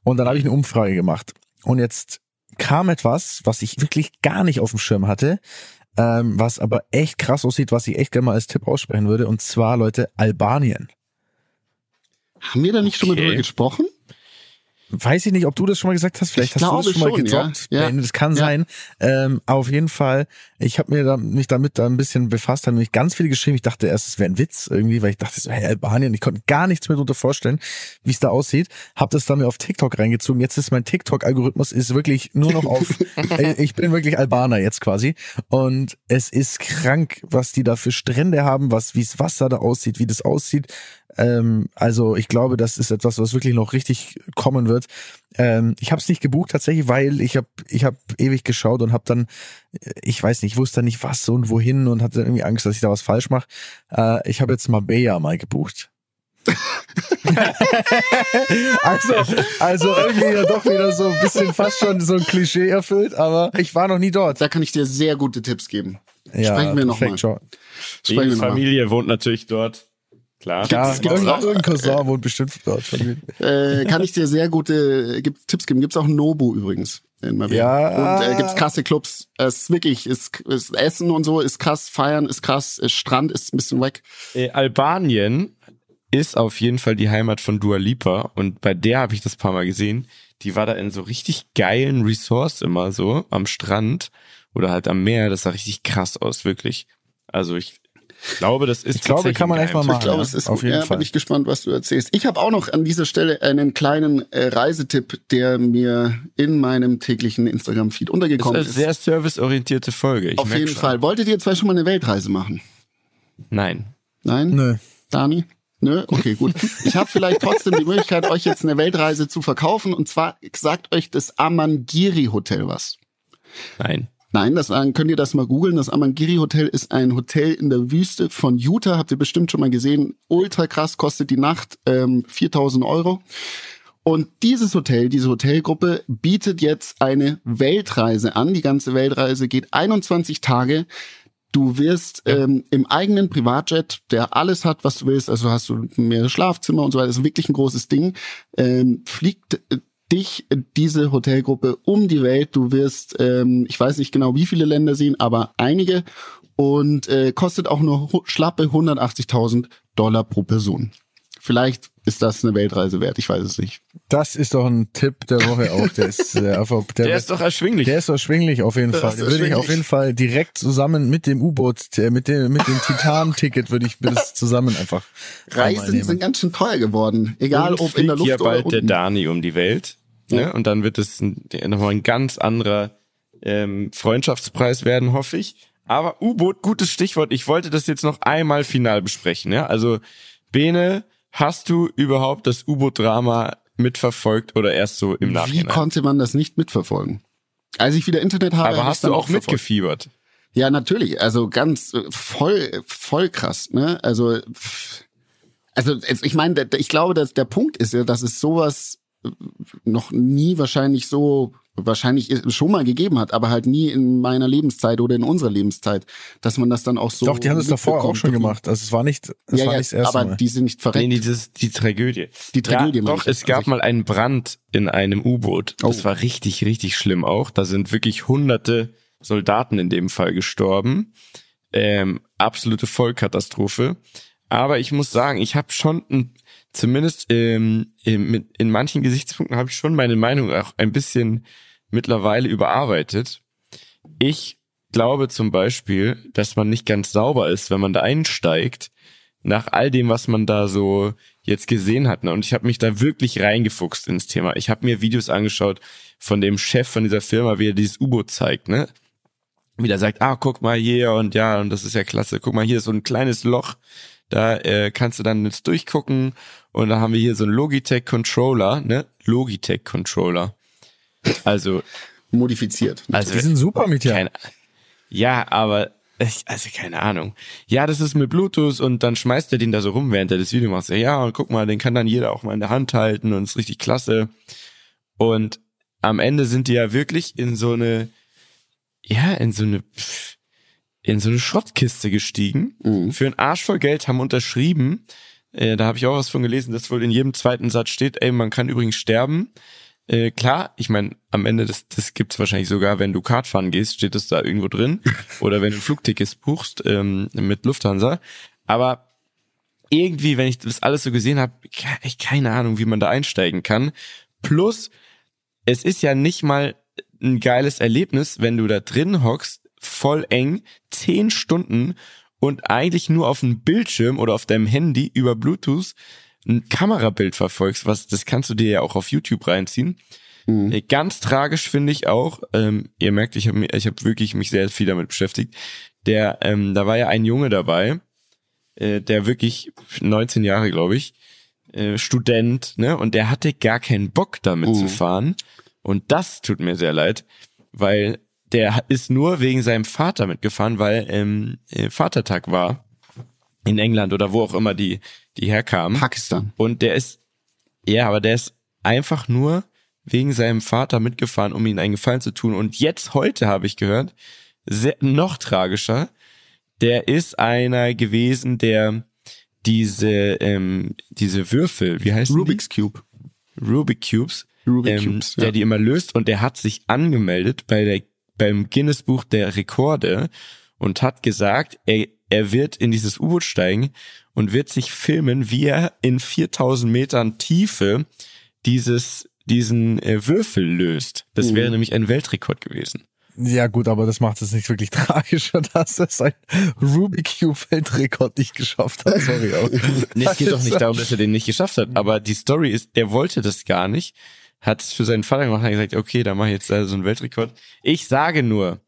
Und dann habe ich eine Umfrage gemacht und jetzt kam etwas, was ich wirklich gar nicht auf dem Schirm hatte, ähm, was aber echt krass aussieht, was ich echt gerne mal als Tipp aussprechen würde, und zwar, Leute, Albanien. Haben wir da nicht schon mal Okay. drüber gesprochen? Weiß ich nicht, ob du das schon mal gesagt hast. Vielleicht Ich hast du das schon mal schon, ja. gedroppt. Ja. Nee, Das kann Ja. sein. Ähm, auf jeden Fall, ich habe mir da, mich damit da ein bisschen befasst, habe mich ganz viel geschrieben. Ich dachte erst, es wäre ein Witz irgendwie, weil ich dachte so, hey, Albanien, ich konnte gar nichts mehr darunter vorstellen, wie es da aussieht. Hab das dann mir auf TikTok reingezogen. Jetzt ist mein TikTok-Algorithmus ist wirklich nur noch auf, ich bin wirklich Albaner jetzt quasi. Und es ist krank, was die da für Strände haben, was, wie das Wasser da aussieht, wie das aussieht. Ähm, also ich glaube, das ist etwas, was wirklich noch richtig kommen wird. Ähm, ich habe es nicht gebucht tatsächlich, weil ich habe ich hab ewig geschaut und habe dann, äh, ich weiß nicht, ich wusste nicht was und wohin und hatte irgendwie Angst, dass ich da was falsch mache. Äh, ich habe jetzt Marbella mal gebucht. also, also irgendwie ja doch wieder so ein bisschen fast schon so ein Klischee erfüllt, aber ich war noch nie dort. Da kann ich dir sehr gute Tipps geben. Ja, Sprechen wir noch perfekt, mal. schau. Die Sprechen wir nochmal. Familie wohnt natürlich dort. Klar. Ja, Gibt's- gibt's irgendein, auch- irgendein Cousin wohnt bestimmt dort. Äh, kann ich dir sehr gute gibt, Tipps geben. Gibt's auch Nobu übrigens in Marbella. Ja. Und äh, gibt's krasse Clubs. Es ist wirklich, ist, ist Essen und so ist krass, Feiern ist krass, ist Strand ist ein bisschen weg. Äh, Albanien ist auf jeden Fall die Heimat von Dua Lipa und bei der habe ich das paar Mal gesehen. Die war da in so richtig geilen Resorts immer so am Strand oder halt am Meer. Das sah richtig krass aus, wirklich. Also ich glaube, das ist Ich glaube, kann man ein echt mal Geheimtipp. machen. Ich glaube, es ist auf gut. jeden ja, Fall. bin ich gespannt, was du erzählst. Ich habe auch noch an dieser Stelle einen kleinen äh, Reisetipp, der mir in meinem täglichen Instagram-Feed untergekommen ist ist. eine sehr serviceorientierte Folge. Ich Auf jeden schon. Fall. Wolltet ihr zwei schon mal eine Weltreise machen? Nein. Nein? Nö. Dani? Nö? Okay, gut. Ich habe vielleicht trotzdem die Möglichkeit, euch jetzt eine Weltreise zu verkaufen. Und zwar sagt euch das Amangiri Hotel was. Nein. Nein, das sagen, könnt ihr das mal googeln. Das Amangiri Hotel ist ein Hotel in der Wüste von Utah. Habt ihr bestimmt schon mal gesehen. Ultra krass, kostet die Nacht ähm, 4000 Euro. Und dieses Hotel, diese Hotelgruppe bietet jetzt eine Weltreise an. Die ganze Weltreise geht 21 Tage. Du wirst ähm, im eigenen Privatjet, der alles hat, was du willst, also hast du mehrere Schlafzimmer und so weiter, ist wirklich ein großes Ding, ähm, fliegt äh, dich diese Hotelgruppe um die Welt. Du wirst, ähm, ich weiß nicht genau, wie viele Länder sehen, aber einige und äh, kostet auch nur schlappe 180.000 Dollar pro Person. Vielleicht ist das eine Weltreise wert, ich weiß es nicht. Das ist doch ein Tipp der Woche auch. Der ist, äh, der, Der ist doch erschwinglich. der ist erschwinglich auf jeden Fall. Den würde ich auf jeden Fall direkt zusammen mit dem U-Boot, äh, mit dem, mit dem Titan-Ticket würde ich das zusammen einfach Reisen sind ganz schön teuer geworden, egal Und ob in der Luft oder bald der. Dani um die Welt. Ne? Und dann wird es nochmal ein ganz anderer ähm, Freundschaftspreis werden, hoffe ich. Aber U-Boot, gutes Stichwort. Ich wollte das jetzt noch einmal final besprechen. Ja? Also, Bene, hast du überhaupt das U-Boot-Drama mitverfolgt oder erst so im Wie Nachhinein? konnte man das nicht mitverfolgen? Als ich wieder Internet habe, Aber hast du auch mitgefiebert? Ja, natürlich. Also ganz äh, voll, voll krass. Ne? Also, also ich meine, ich glaube, dass der Punkt ist ja, dass es sowas äh, noch nie wahrscheinlich so wahrscheinlich schon mal gegeben hat, aber halt nie in meiner Lebenszeit oder in unserer Lebenszeit, dass man das dann auch so. Doch, die haben das davor auch schon gemacht. Also es war nicht, es Ja, war ja, nicht das erste aber Mal. die sind nicht verreckt. Nee, dieses, die Tragödie. Die Tragödie Ja, doch, ich. es gab Also mal einen Brand in einem U-Boot. Das Oh. war richtig, richtig schlimm auch. Da sind wirklich hunderte Soldaten in dem Fall gestorben. Ähm, absolute Vollkatastrophe. Aber ich muss sagen, ich habe schon ein, zumindest ähm, in, in manchen Gesichtspunkten habe ich schon meine Meinung auch ein bisschen mittlerweile überarbeitet. Ich glaube zum Beispiel, dass man nicht ganz sauber ist, wenn man da einsteigt, nach all dem, was man da so jetzt gesehen hat. Ne? Und ich habe mich da wirklich reingefuchst ins Thema. Ich habe mir Videos angeschaut von dem Chef von dieser Firma, wie er dieses U-Boot zeigt, ne? Wie der sagt, ah, guck mal hier und ja, und das ist ja klasse. Guck mal, hier ist so ein kleines Loch, da äh, kannst du dann jetzt durchgucken. Und da haben wir hier so einen Logitech-Controller, ne? Logitech-Controller. Also, modifiziert. also die sind super mit dir. ja, aber ich, also keine Ahnung. Ja, das ist mit Bluetooth und dann schmeißt er den da so rum, während er das Video macht. Ja, und guck mal, den kann dann jeder auch mal in der Hand halten und ist richtig klasse. Und am Ende sind die ja wirklich in so eine, ja, in so eine, in so eine Schrottkiste gestiegen. Mhm. Für einen Arsch voll Geld haben unterschrieben. Äh, da habe ich auch was von gelesen, dass wohl in jedem zweiten Satz steht, ey, man kann übrigens sterben. Äh, klar, ich meine, am Ende, das, das gibt's wahrscheinlich sogar, wenn du Kartfahren gehst, steht das da irgendwo drin. Oder wenn du ein Flugticket buchst ähm, mit Lufthansa. Aber irgendwie, wenn ich das alles so gesehen habe, keine Ahnung, wie man da einsteigen kann. Plus, es ist ja nicht mal ein geiles Erlebnis, wenn du da drin hockst, voll eng, zehn Stunden und eigentlich nur auf dem Bildschirm oder auf deinem Handy über Bluetooth ein Kamerabild verfolgst, was das kannst du dir ja auch auf YouTube reinziehen. Äh, Ganz tragisch finde ich auch. Ähm, ihr merkt, ich habe ich hab wirklich mich sehr viel damit beschäftigt. Der, ähm, da war ja ein Junge dabei, äh, der wirklich 19 Jahre, glaube ich, äh, Student, ne, und der hatte gar keinen Bock damit zu fahren. Und das tut mir sehr leid, weil der ist nur wegen seinem Vater mitgefahren, weil ähm, äh, Vatertag war in England oder wo auch immer die die herkamen. Pakistan. Und der ist, ja, aber der ist einfach nur wegen seinem Vater mitgefahren, um ihm einen Gefallen zu tun. Und jetzt heute habe ich gehört, sehr, noch tragischer, der ist einer gewesen, der diese, ähm, diese Würfel, wie heißt Rubik's Cube. die? Rubik Cubes, Rubik ähm, Cubes, der ja. die immer löst und der hat sich angemeldet bei der, beim Guinness Buch der Rekorde und hat gesagt, er, er wird in dieses U-Boot steigen und wird sich filmen, wie er in 4000 Metern Tiefe dieses, diesen äh, Würfel löst. Das Mhm. wäre nämlich ein Weltrekord gewesen. Ja gut, aber das macht es nicht wirklich tragischer, dass er sein Rubik Cube Weltrekord nicht geschafft hat. Sorry auch. Nee, es geht doch nicht darum, dass er den nicht geschafft hat, aber die Story ist, der wollte das gar nicht, hat es für seinen Vater gemacht, hat gesagt, okay, dann mache ich jetzt da so einen Weltrekord. Ich sage nur,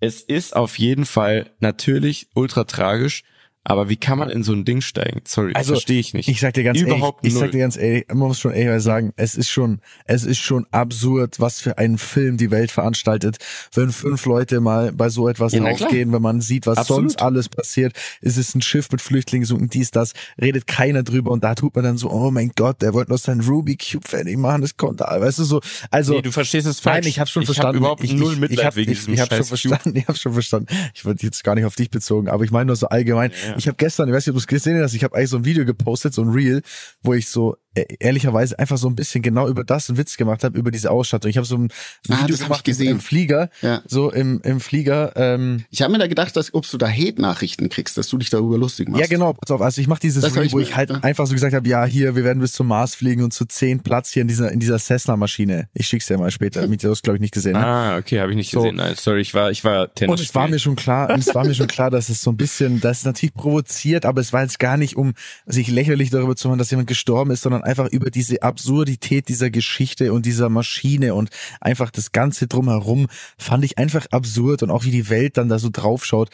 es ist auf jeden Fall natürlich ultra tragisch, Aber wie kann man in so ein Ding steigen? Sorry, Also, verstehe ich nicht. Ich sag dir ganz Überhaupt ehrlich, ich null. sag dir ganz ehrlich, man muss schon ehrlich sagen, es ist schon, es ist schon absurd, was für einen Film die Welt veranstaltet, wenn fünf Leute mal bei so etwas Ja, draufgehen, wenn man sieht, was Absolut. sonst alles passiert. Es ist ein Schiff mit Flüchtlingen suchen, dies, das, redet keiner drüber und da tut man dann so, oh mein Gott, der wollte noch seinen Ruby Cube fertig machen, das konnte, weißt du so, also. nee, du verstehst es falsch. Nein, ich habe schon ich verstanden. Hab überhaupt ich, null ich, Mitleid ich hab, wegen ich, diesem ich habe schon scheiß Cube. verstanden. Ich habe schon verstanden. Ich wollte jetzt gar nicht auf dich bezogen, aber ich meine nur so allgemein. Ja. Ich habe gestern, ich weiß nicht, ob du es gesehen hast, ich habe eigentlich so ein Video gepostet, so ein Reel, wo ich so ehrlicherweise einfach so ein bisschen genau über das einen Witz gemacht habe über diese Ausstattung. Ich habe so ein Ah, Video das hab gemacht ich gesehen. im Flieger, Ja. so im im Flieger. Ähm, Ich habe mir da gedacht, dass ob du da Hate-Nachrichten kriegst, dass du dich darüber lustig machst. ja, genau, pass auf. Also ich mache dieses ich wo ich halt ja. einfach so gesagt habe, ja, hier, wir werden bis zum Mars fliegen und zu zehn Platz hier in dieser in dieser Cessna-Maschine. Ich schick's dir mal später. Mit das glaube ich nicht gesehen. Ne? Ah, okay, habe ich nicht So. gesehen. Nein, sorry, ich war, ich war Tennis. Und es war mir schon klar, und es war mir schon klar, dass es so ein bisschen, das ist natürlich provoziert, aber es war jetzt gar nicht, um sich lächerlich darüber zu machen, dass jemand gestorben ist, sondern einfach über diese Absurdität dieser Geschichte und dieser Maschine und einfach das Ganze drumherum fand ich einfach absurd und auch wie die Welt dann da so draufschaut.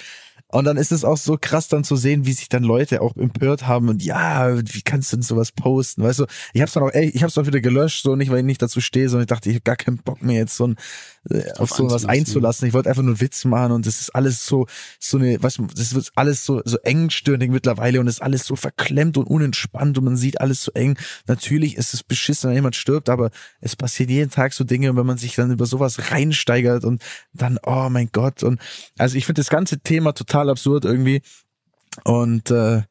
Und dann ist es auch so krass dann zu sehen, wie sich dann Leute auch empört haben und ja, wie kannst du denn sowas posten? Weißt du, ich hab's dann auch, ey, ich hab's dann wieder gelöscht, so nicht, weil ich nicht dazu stehe, sondern ich dachte, ich hab gar keinen Bock mehr jetzt so ein, äh, auf so was einzulassen. Ich wollte einfach nur einen Witz machen und das ist alles so, so eine, was, das wird alles so, so engstirnig mittlerweile und es ist alles so verklemmt und unentspannt und man sieht alles so eng. Natürlich ist es beschissen, wenn jemand stirbt, aber es passiert jeden Tag so Dinge und wenn man sich dann über sowas reinsteigert und dann, oh mein Gott und, also ich finde das ganze Thema total absurd irgendwie und, äh,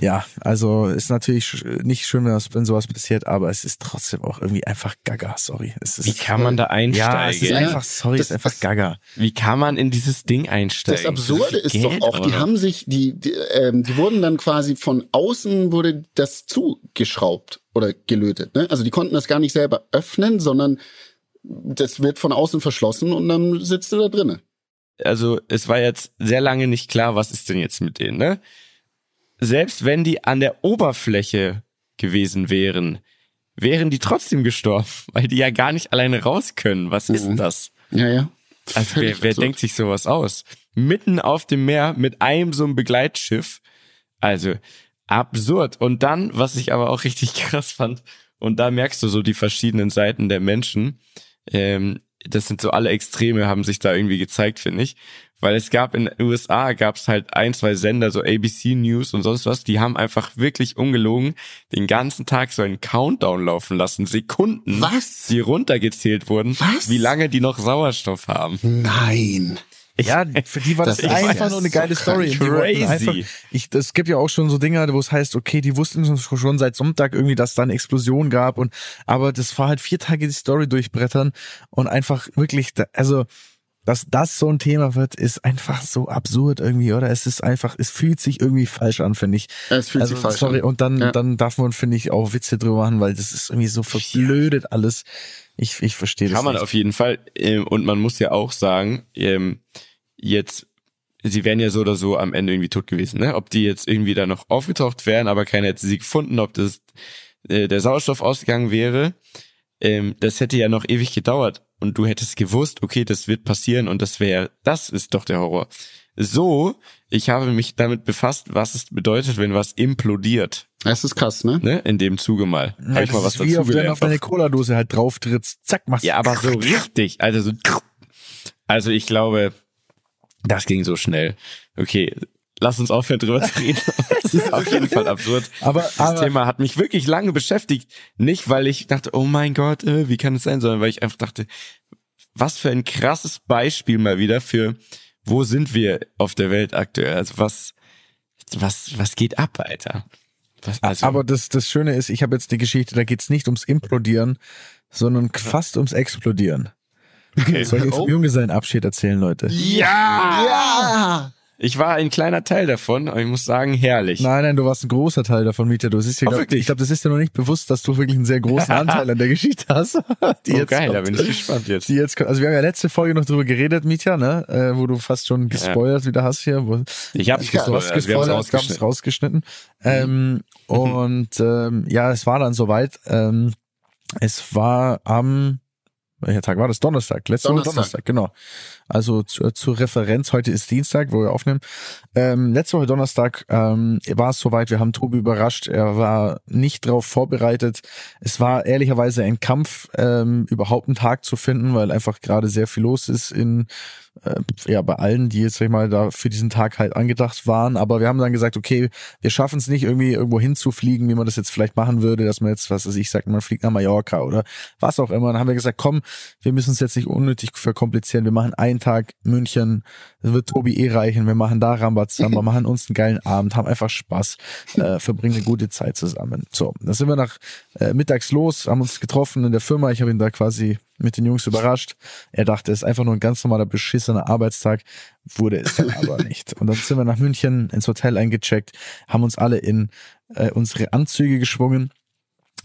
ja, also ist natürlich nicht schön, wenn, das, wenn sowas passiert, aber es ist trotzdem auch irgendwie einfach gaga, sorry. Es ist, Wie kann man da ja, es ist einsteigen? einfach, sorry, es Das- ist einfach das- gaga. Wie kann man in dieses Ding einsteigen? Das Absurde ist ist doch Geld, auch, die oder? haben sich, die, die, ähm, die wurden dann quasi von außen wurde das zugeschraubt oder gelötet. Ne? Also die konnten das gar nicht selber öffnen, sondern das wird von außen verschlossen und dann sitzt du da drinnen. Also es war jetzt sehr lange nicht klar, was ist denn jetzt mit denen, ne? Selbst wenn die an der Oberfläche gewesen wären, wären die trotzdem gestorben, weil die ja gar nicht alleine raus können. Was ist Mhm. das? Ja, ja. Also wer, Völlig wer denkt sich sowas aus? Mitten auf dem Meer mit einem so einem Begleitschiff. Also absurd. Und dann, was ich aber auch richtig krass fand, und da merkst du so die verschiedenen Seiten der Menschen. Ähm, das sind so alle Extreme, haben sich da irgendwie gezeigt, finde ich. Weil es gab in den USA, gab es halt ein, zwei Sender, so ABC News und sonst was, die haben einfach wirklich ungelogen den ganzen Tag so einen Countdown laufen lassen. Sekunden, Was? die runtergezählt wurden, Was? wie lange die noch Sauerstoff haben. Nein. Ja, für die war das, Das einfach nur eine so geile Story. Crazy. Einfach, ich, das gibt ja auch schon so Dinger, wo es heißt, okay, die wussten schon seit Sonntag irgendwie, dass da eine Explosion gab und, aber das war halt vier Tage die Story durchbrettern und einfach wirklich, da- also, dass das so ein Thema wird, ist einfach so absurd irgendwie, oder? Es ist einfach, es fühlt sich irgendwie falsch an, finde ich. Es fühlt also, sich falsch sorry, an. und dann, Ja. dann darf man, finde ich, auch Witze drüber machen, weil das ist irgendwie so verblödet alles. Ich, ich verstehe das Kann man nicht. auf jeden Fall. Ähm, Und man muss ja auch sagen, ähm, jetzt, sie wären ja so oder so am Ende irgendwie tot gewesen, ne? Ob die jetzt irgendwie da noch aufgetaucht wären, aber keiner hätte sie gefunden, ob das äh, der Sauerstoff ausgegangen wäre, ähm, das hätte ja noch ewig gedauert. Und du hättest gewusst, okay, das wird passieren und das wäre, das ist doch der Horror. So, ich habe mich damit befasst, was es bedeutet, wenn was implodiert, Das ist krass, ne? ne? In dem Zuge mal. Ja, Habe ich mal was ist wie dazu auf, wenn du auf deine Cola-Dose halt drauf trittst. Zack, machst Ja, aber so richtig. Also so. Also ich glaube, das ging so schnell. Okay, lass uns aufhören drüber zu reden. Das ist auf jeden Fall absurd. Aber, Das aber Thema hat mich wirklich lange beschäftigt. Nicht, weil ich dachte, oh mein Gott, äh, wie kann es sein, sondern weil ich einfach dachte, was für ein krasses Beispiel mal wieder für, wo sind wir auf der Welt aktuell? Also was, was, was geht ab, Alter? Was, also, aber das, das Schöne ist, ich habe jetzt die Geschichte, da geht's nicht ums Implodieren, sondern fast ums Explodieren. Okay. Soll ich Oh. vom Junggesellenabschied erzählen, Leute? ja! Ja! Ich war ein kleiner Teil davon, aber ich muss sagen, herrlich. Nein, nein, du warst ein großer Teil davon, Mieter. Du siehst ja, Oh, glaub, wirklich? ich glaube, das ist dir noch nicht bewusst, dass du wirklich einen sehr großen Anteil an der Geschichte hast. Die oh jetzt geil, da kommt. bin ich gespannt jetzt. Die jetzt, kommt. also wir haben ja letzte Folge noch drüber geredet, Mietja, ne, äh, wo du fast schon gespoilert wieder hast hier. Wo, Ich hab's gespoilert, also gespoilert, wir haben's rausgeschnitten. rausgeschnitten. Ähm, und ähm, ja, es war dann soweit. Ähm, es war am welcher Tag war das? Donnerstag, letzte Woche Donnerstag. Donnerstag, genau. Also zu, zur Referenz, heute ist Dienstag, wo wir aufnehmen. Ähm, letzte Woche Donnerstag ähm, war es soweit, wir haben Tobi überrascht, er war nicht darauf vorbereitet. Es war ehrlicherweise ein Kampf, ähm, überhaupt einen Tag zu finden, weil einfach gerade sehr viel los ist in äh, ja bei allen, die jetzt sag ich mal da für diesen Tag halt angedacht waren. Aber wir haben dann gesagt, okay, wir schaffen es nicht irgendwie irgendwo hinzufliegen, wie man das jetzt vielleicht machen würde, dass man jetzt, was weiß ich, sagt, man fliegt nach Mallorca oder was auch immer. Dann haben wir gesagt, komm, wir müssen es jetzt nicht unnötig verkomplizieren. Wir machen einen Tag München, wird Tobi eh reichen. Wir machen da Rambazamba, machen uns einen geilen Abend, haben einfach Spaß, äh, verbringen eine gute Zeit zusammen. So, dann sind wir nach äh, mittags los, haben uns getroffen in der Firma. Ich habe ihn da quasi mit den Jungs überrascht. Er dachte, es ist einfach nur ein ganz normaler beschissener Arbeitstag, wurde es dann aber nicht. Und dann sind wir nach München ins Hotel eingecheckt, haben uns alle in äh, unsere Anzüge geschwungen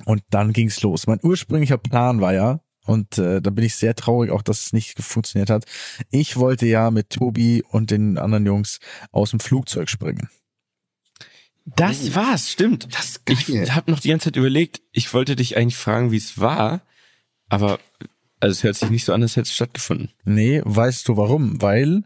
und dann ging's los. Mein ursprünglicher Plan war ja, und äh, da bin ich sehr traurig, auch dass es nicht funktioniert hat. Ich wollte ja mit Tobi und den anderen Jungs aus dem Flugzeug springen. Das war's, stimmt. Das ist Ich habe noch die ganze Zeit überlegt, ich wollte dich eigentlich fragen, wie es war, aber also es hört sich nicht so an, als hätte es stattgefunden. Nee, weißt du warum? Weil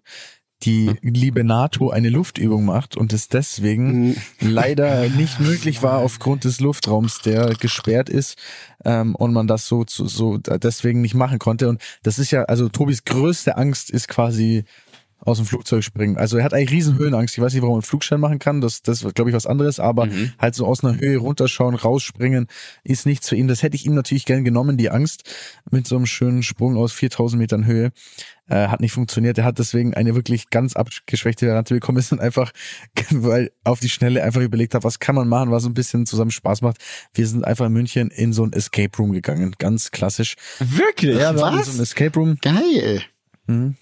die liebe NATO eine Luftöbung macht und es deswegen leider nicht möglich war aufgrund des Luftraums, der gesperrt ist ähm, und man das so zu, so deswegen nicht machen konnte. Und das ist ja, also Tobis größte Angst ist quasi aus dem Flugzeug springen. Also er hat eigentlich riesen Höhenangst. Ich weiß nicht, warum man einen Flugschein machen kann. Das, das ist, glaube ich, was anderes. Aber Mhm. halt so aus einer Höhe runterschauen, rausspringen, ist nichts für ihn. Das hätte ich ihm natürlich gern genommen, die Angst mit so einem schönen Sprung aus 4000 Metern Höhe. Äh, hat nicht funktioniert. Er hat deswegen eine wirklich ganz abgeschwächte Variante bekommen ist und einfach, weil auf die Schnelle einfach überlegt hat, was kann man machen, was ein bisschen zusammen Spaß macht. Wir sind einfach in München in so ein Escape Room gegangen. Ganz klassisch. Wirklich? Ja, wir waren in was? so ein Escape Room. Geil. Mhm.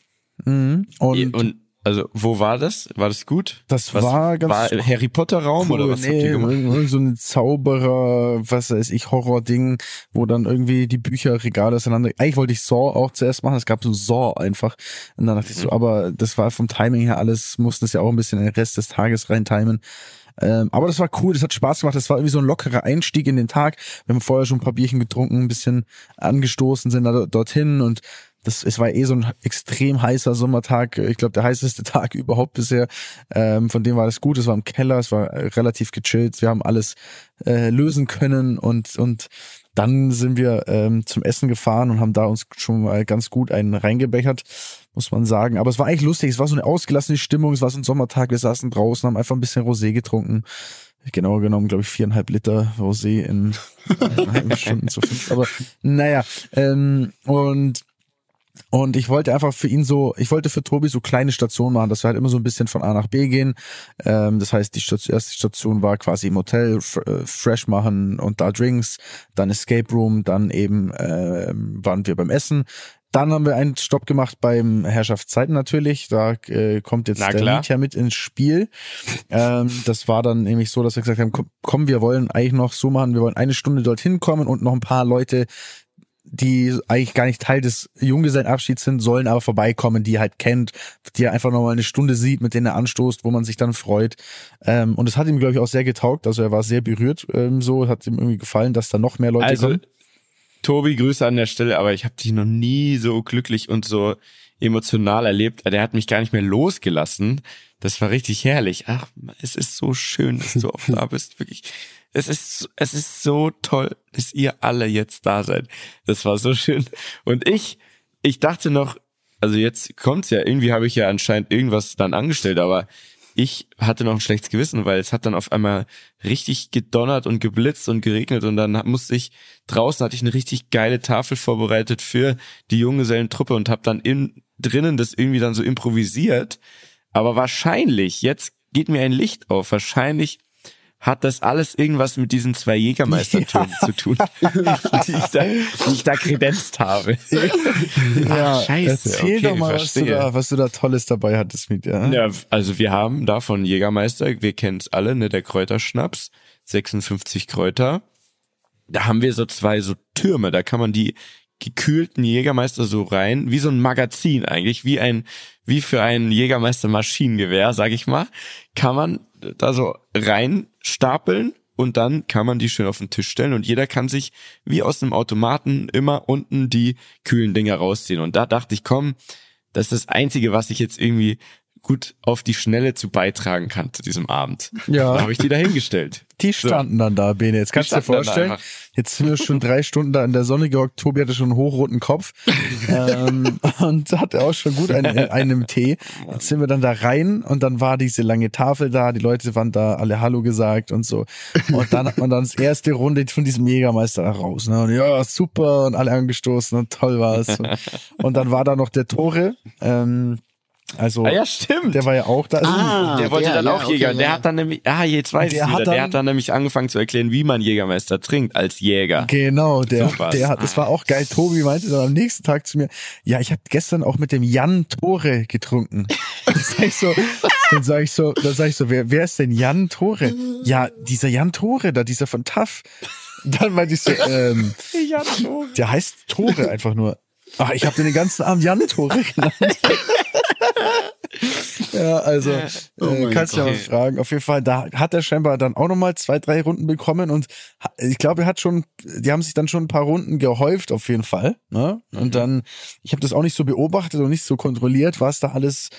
Mhm. Und, Und, also, wo war das? War das gut? das Was, war ganz war Harry Potter Raum oder was habt nee, ihr gemacht? so ein Zauberer, was weiß ich, Horror-Ding, wo dann irgendwie die Bücherregale auseinander. Eigentlich wollte ich Saw auch zuerst machen, es gab so Saw einfach. Und dann dachte ich so, aber das war vom Timing her alles, mussten es ja auch ein bisschen in den Rest des Tages rein timen. Ähm, aber das war cool, das hat Spaß gemacht, das war irgendwie so ein lockerer Einstieg in den Tag. Wir haben vorher schon ein paar Bierchen getrunken, ein bisschen angestoßen, sind da dorthin und das, es war eh so ein extrem heißer Sommertag. Ich glaube, der heißeste Tag überhaupt bisher. Ähm, von dem war das gut. Es war im Keller, es war äh, relativ gechillt. Wir haben alles äh, lösen können und und dann sind wir ähm, zum Essen gefahren und haben da uns schon mal ganz gut einen reingebechert, muss man sagen. Aber es war eigentlich lustig. Es war so eine ausgelassene Stimmung. Es war so ein Sommertag. Wir saßen draußen, haben einfach ein bisschen Rosé getrunken. Genauer genommen, glaube ich, viereinhalb Liter Rosé in eineinhalb Stunden zu fünf. Aber naja, ähm, und und ich wollte einfach für ihn so, ich wollte für Tobi so kleine Stationen machen, dass wir halt immer so ein bisschen von A nach B gehen. Ähm, das heißt, die Station, erste Station war quasi im Hotel, äh, fresh machen und da Drinks, dann Escape Room, dann eben ähm, waren wir beim Essen. Dann haben wir einen Stopp gemacht beim Herrschaftszeiten natürlich. Da äh, kommt jetzt der. Mietja mit ins Spiel. Ähm, das war dann nämlich so, dass wir gesagt haben, komm, komm, wir wollen eigentlich noch so machen, wir wollen eine Stunde dorthin kommen und noch ein paar Leute die eigentlich gar nicht Teil des Junggesellenabschieds sind, sollen aber vorbeikommen, die er halt kennt, die er einfach nochmal eine Stunde sieht, mit denen er anstoßt, wo man sich dann freut. Ähm, und es hat ihm, glaube ich, auch sehr getaugt. Also er war sehr berührt ähm, so, hat ihm irgendwie gefallen, dass da noch mehr Leute Also, kommen. Tobi, Grüße an der Stelle, aber ich habe dich noch nie so glücklich und so emotional erlebt. Der hat mich gar nicht mehr losgelassen. Das war richtig herrlich. Ach, es ist so schön, dass du auch da bist. Wirklich. Es ist, es ist so toll, dass ihr alle jetzt da seid. Das war so schön. Und ich, ich dachte noch, also jetzt kommt's ja, irgendwie habe ich ja anscheinend irgendwas dann angestellt, aber ich hatte noch ein schlechtes Gewissen, weil es hat dann auf einmal richtig gedonnert und geblitzt und geregnet und dann musste ich draußen hatte ich eine richtig geile Tafel vorbereitet für die Junggesellentruppe und habe dann in drinnen das irgendwie dann so improvisiert. Aber wahrscheinlich, jetzt geht mir ein Licht auf, wahrscheinlich hat das alles irgendwas mit diesen zwei Jägermeistertönen zu tun, die, ich da, die ich da kredenzt habe. Ja, scheiße, erzähl okay, doch mal, was du, da, was du da Tolles dabei hattest mit dir. Ja, also wir haben da von Jägermeister, wir kennen es alle, ne, der Kräuterschnaps, 56 Kräuter. Da haben wir so zwei so Türme, da kann man die gekühlten Jägermeister so rein, wie so ein Magazin eigentlich, wie ein, wie für ein Jägermeister Maschinengewehr, sag ich mal, kann man da so rein stapeln und dann kann man die schön auf den Tisch stellen und jeder kann sich wie aus einem Automaten immer unten die kühlen Dinger rausziehen. Und da dachte ich, komm, das ist das Einzige, was ich jetzt irgendwie gut auf die Schnelle zu beitragen kann zu diesem Abend. Ja. Da habe ich die dahingestellt. Die standen dann da, Bene. Jetzt kannst du dir vorstellen, jetzt sind wir schon drei Stunden da in der Sonne gehockt. Tobi hatte schon einen hochroten Kopf ähm, und hatte auch schon gut einen, einen Tee. Jetzt sind wir dann da rein und dann war diese lange Tafel da. Die Leute waren da, alle Hallo gesagt und so. Und dann hat man dann das erste Runde von diesem Jägermeister da raus. Ne? Und ja, super und alle angestoßen und toll war's. Und, und dann war da noch der Tore. Ähm, also Ah ja, stimmt. der war ja auch da. Ah, der wollte der, dann ja, auch Jäger. okay, der ja. hat dann nämlich, ah, jetzt weiß Der ich hat wieder. Der dann- hat dann nämlich angefangen zu erklären, wie man Jägermeister trinkt als Jäger. Genau, der, So der hat, das war auch geil. Tobi meinte dann am nächsten Tag zu mir, ja, ich habe gestern auch mit dem Jan Tore getrunken. Dann sag ich so, dann sag ich so, dann sag ich so, wer, wer ist denn Jan Tore? Ja, dieser Jan Tore da, dieser von TAF. Dann meinte ich so, ähm, der heißt Tore einfach nur. Ach, ich habe den ganzen Abend Jan Tore genannt. ja, also Oh äh, kannst du ja mal fragen. Auf jeden Fall, da hat er scheinbar dann auch nochmal zwei, drei Runden bekommen und ich glaube, er hat schon, die haben sich dann schon ein paar Runden gehäuft auf jeden Fall. Ne? Mhm. Und dann, ich habe das auch nicht so beobachtet und nicht so kontrolliert, was da alles,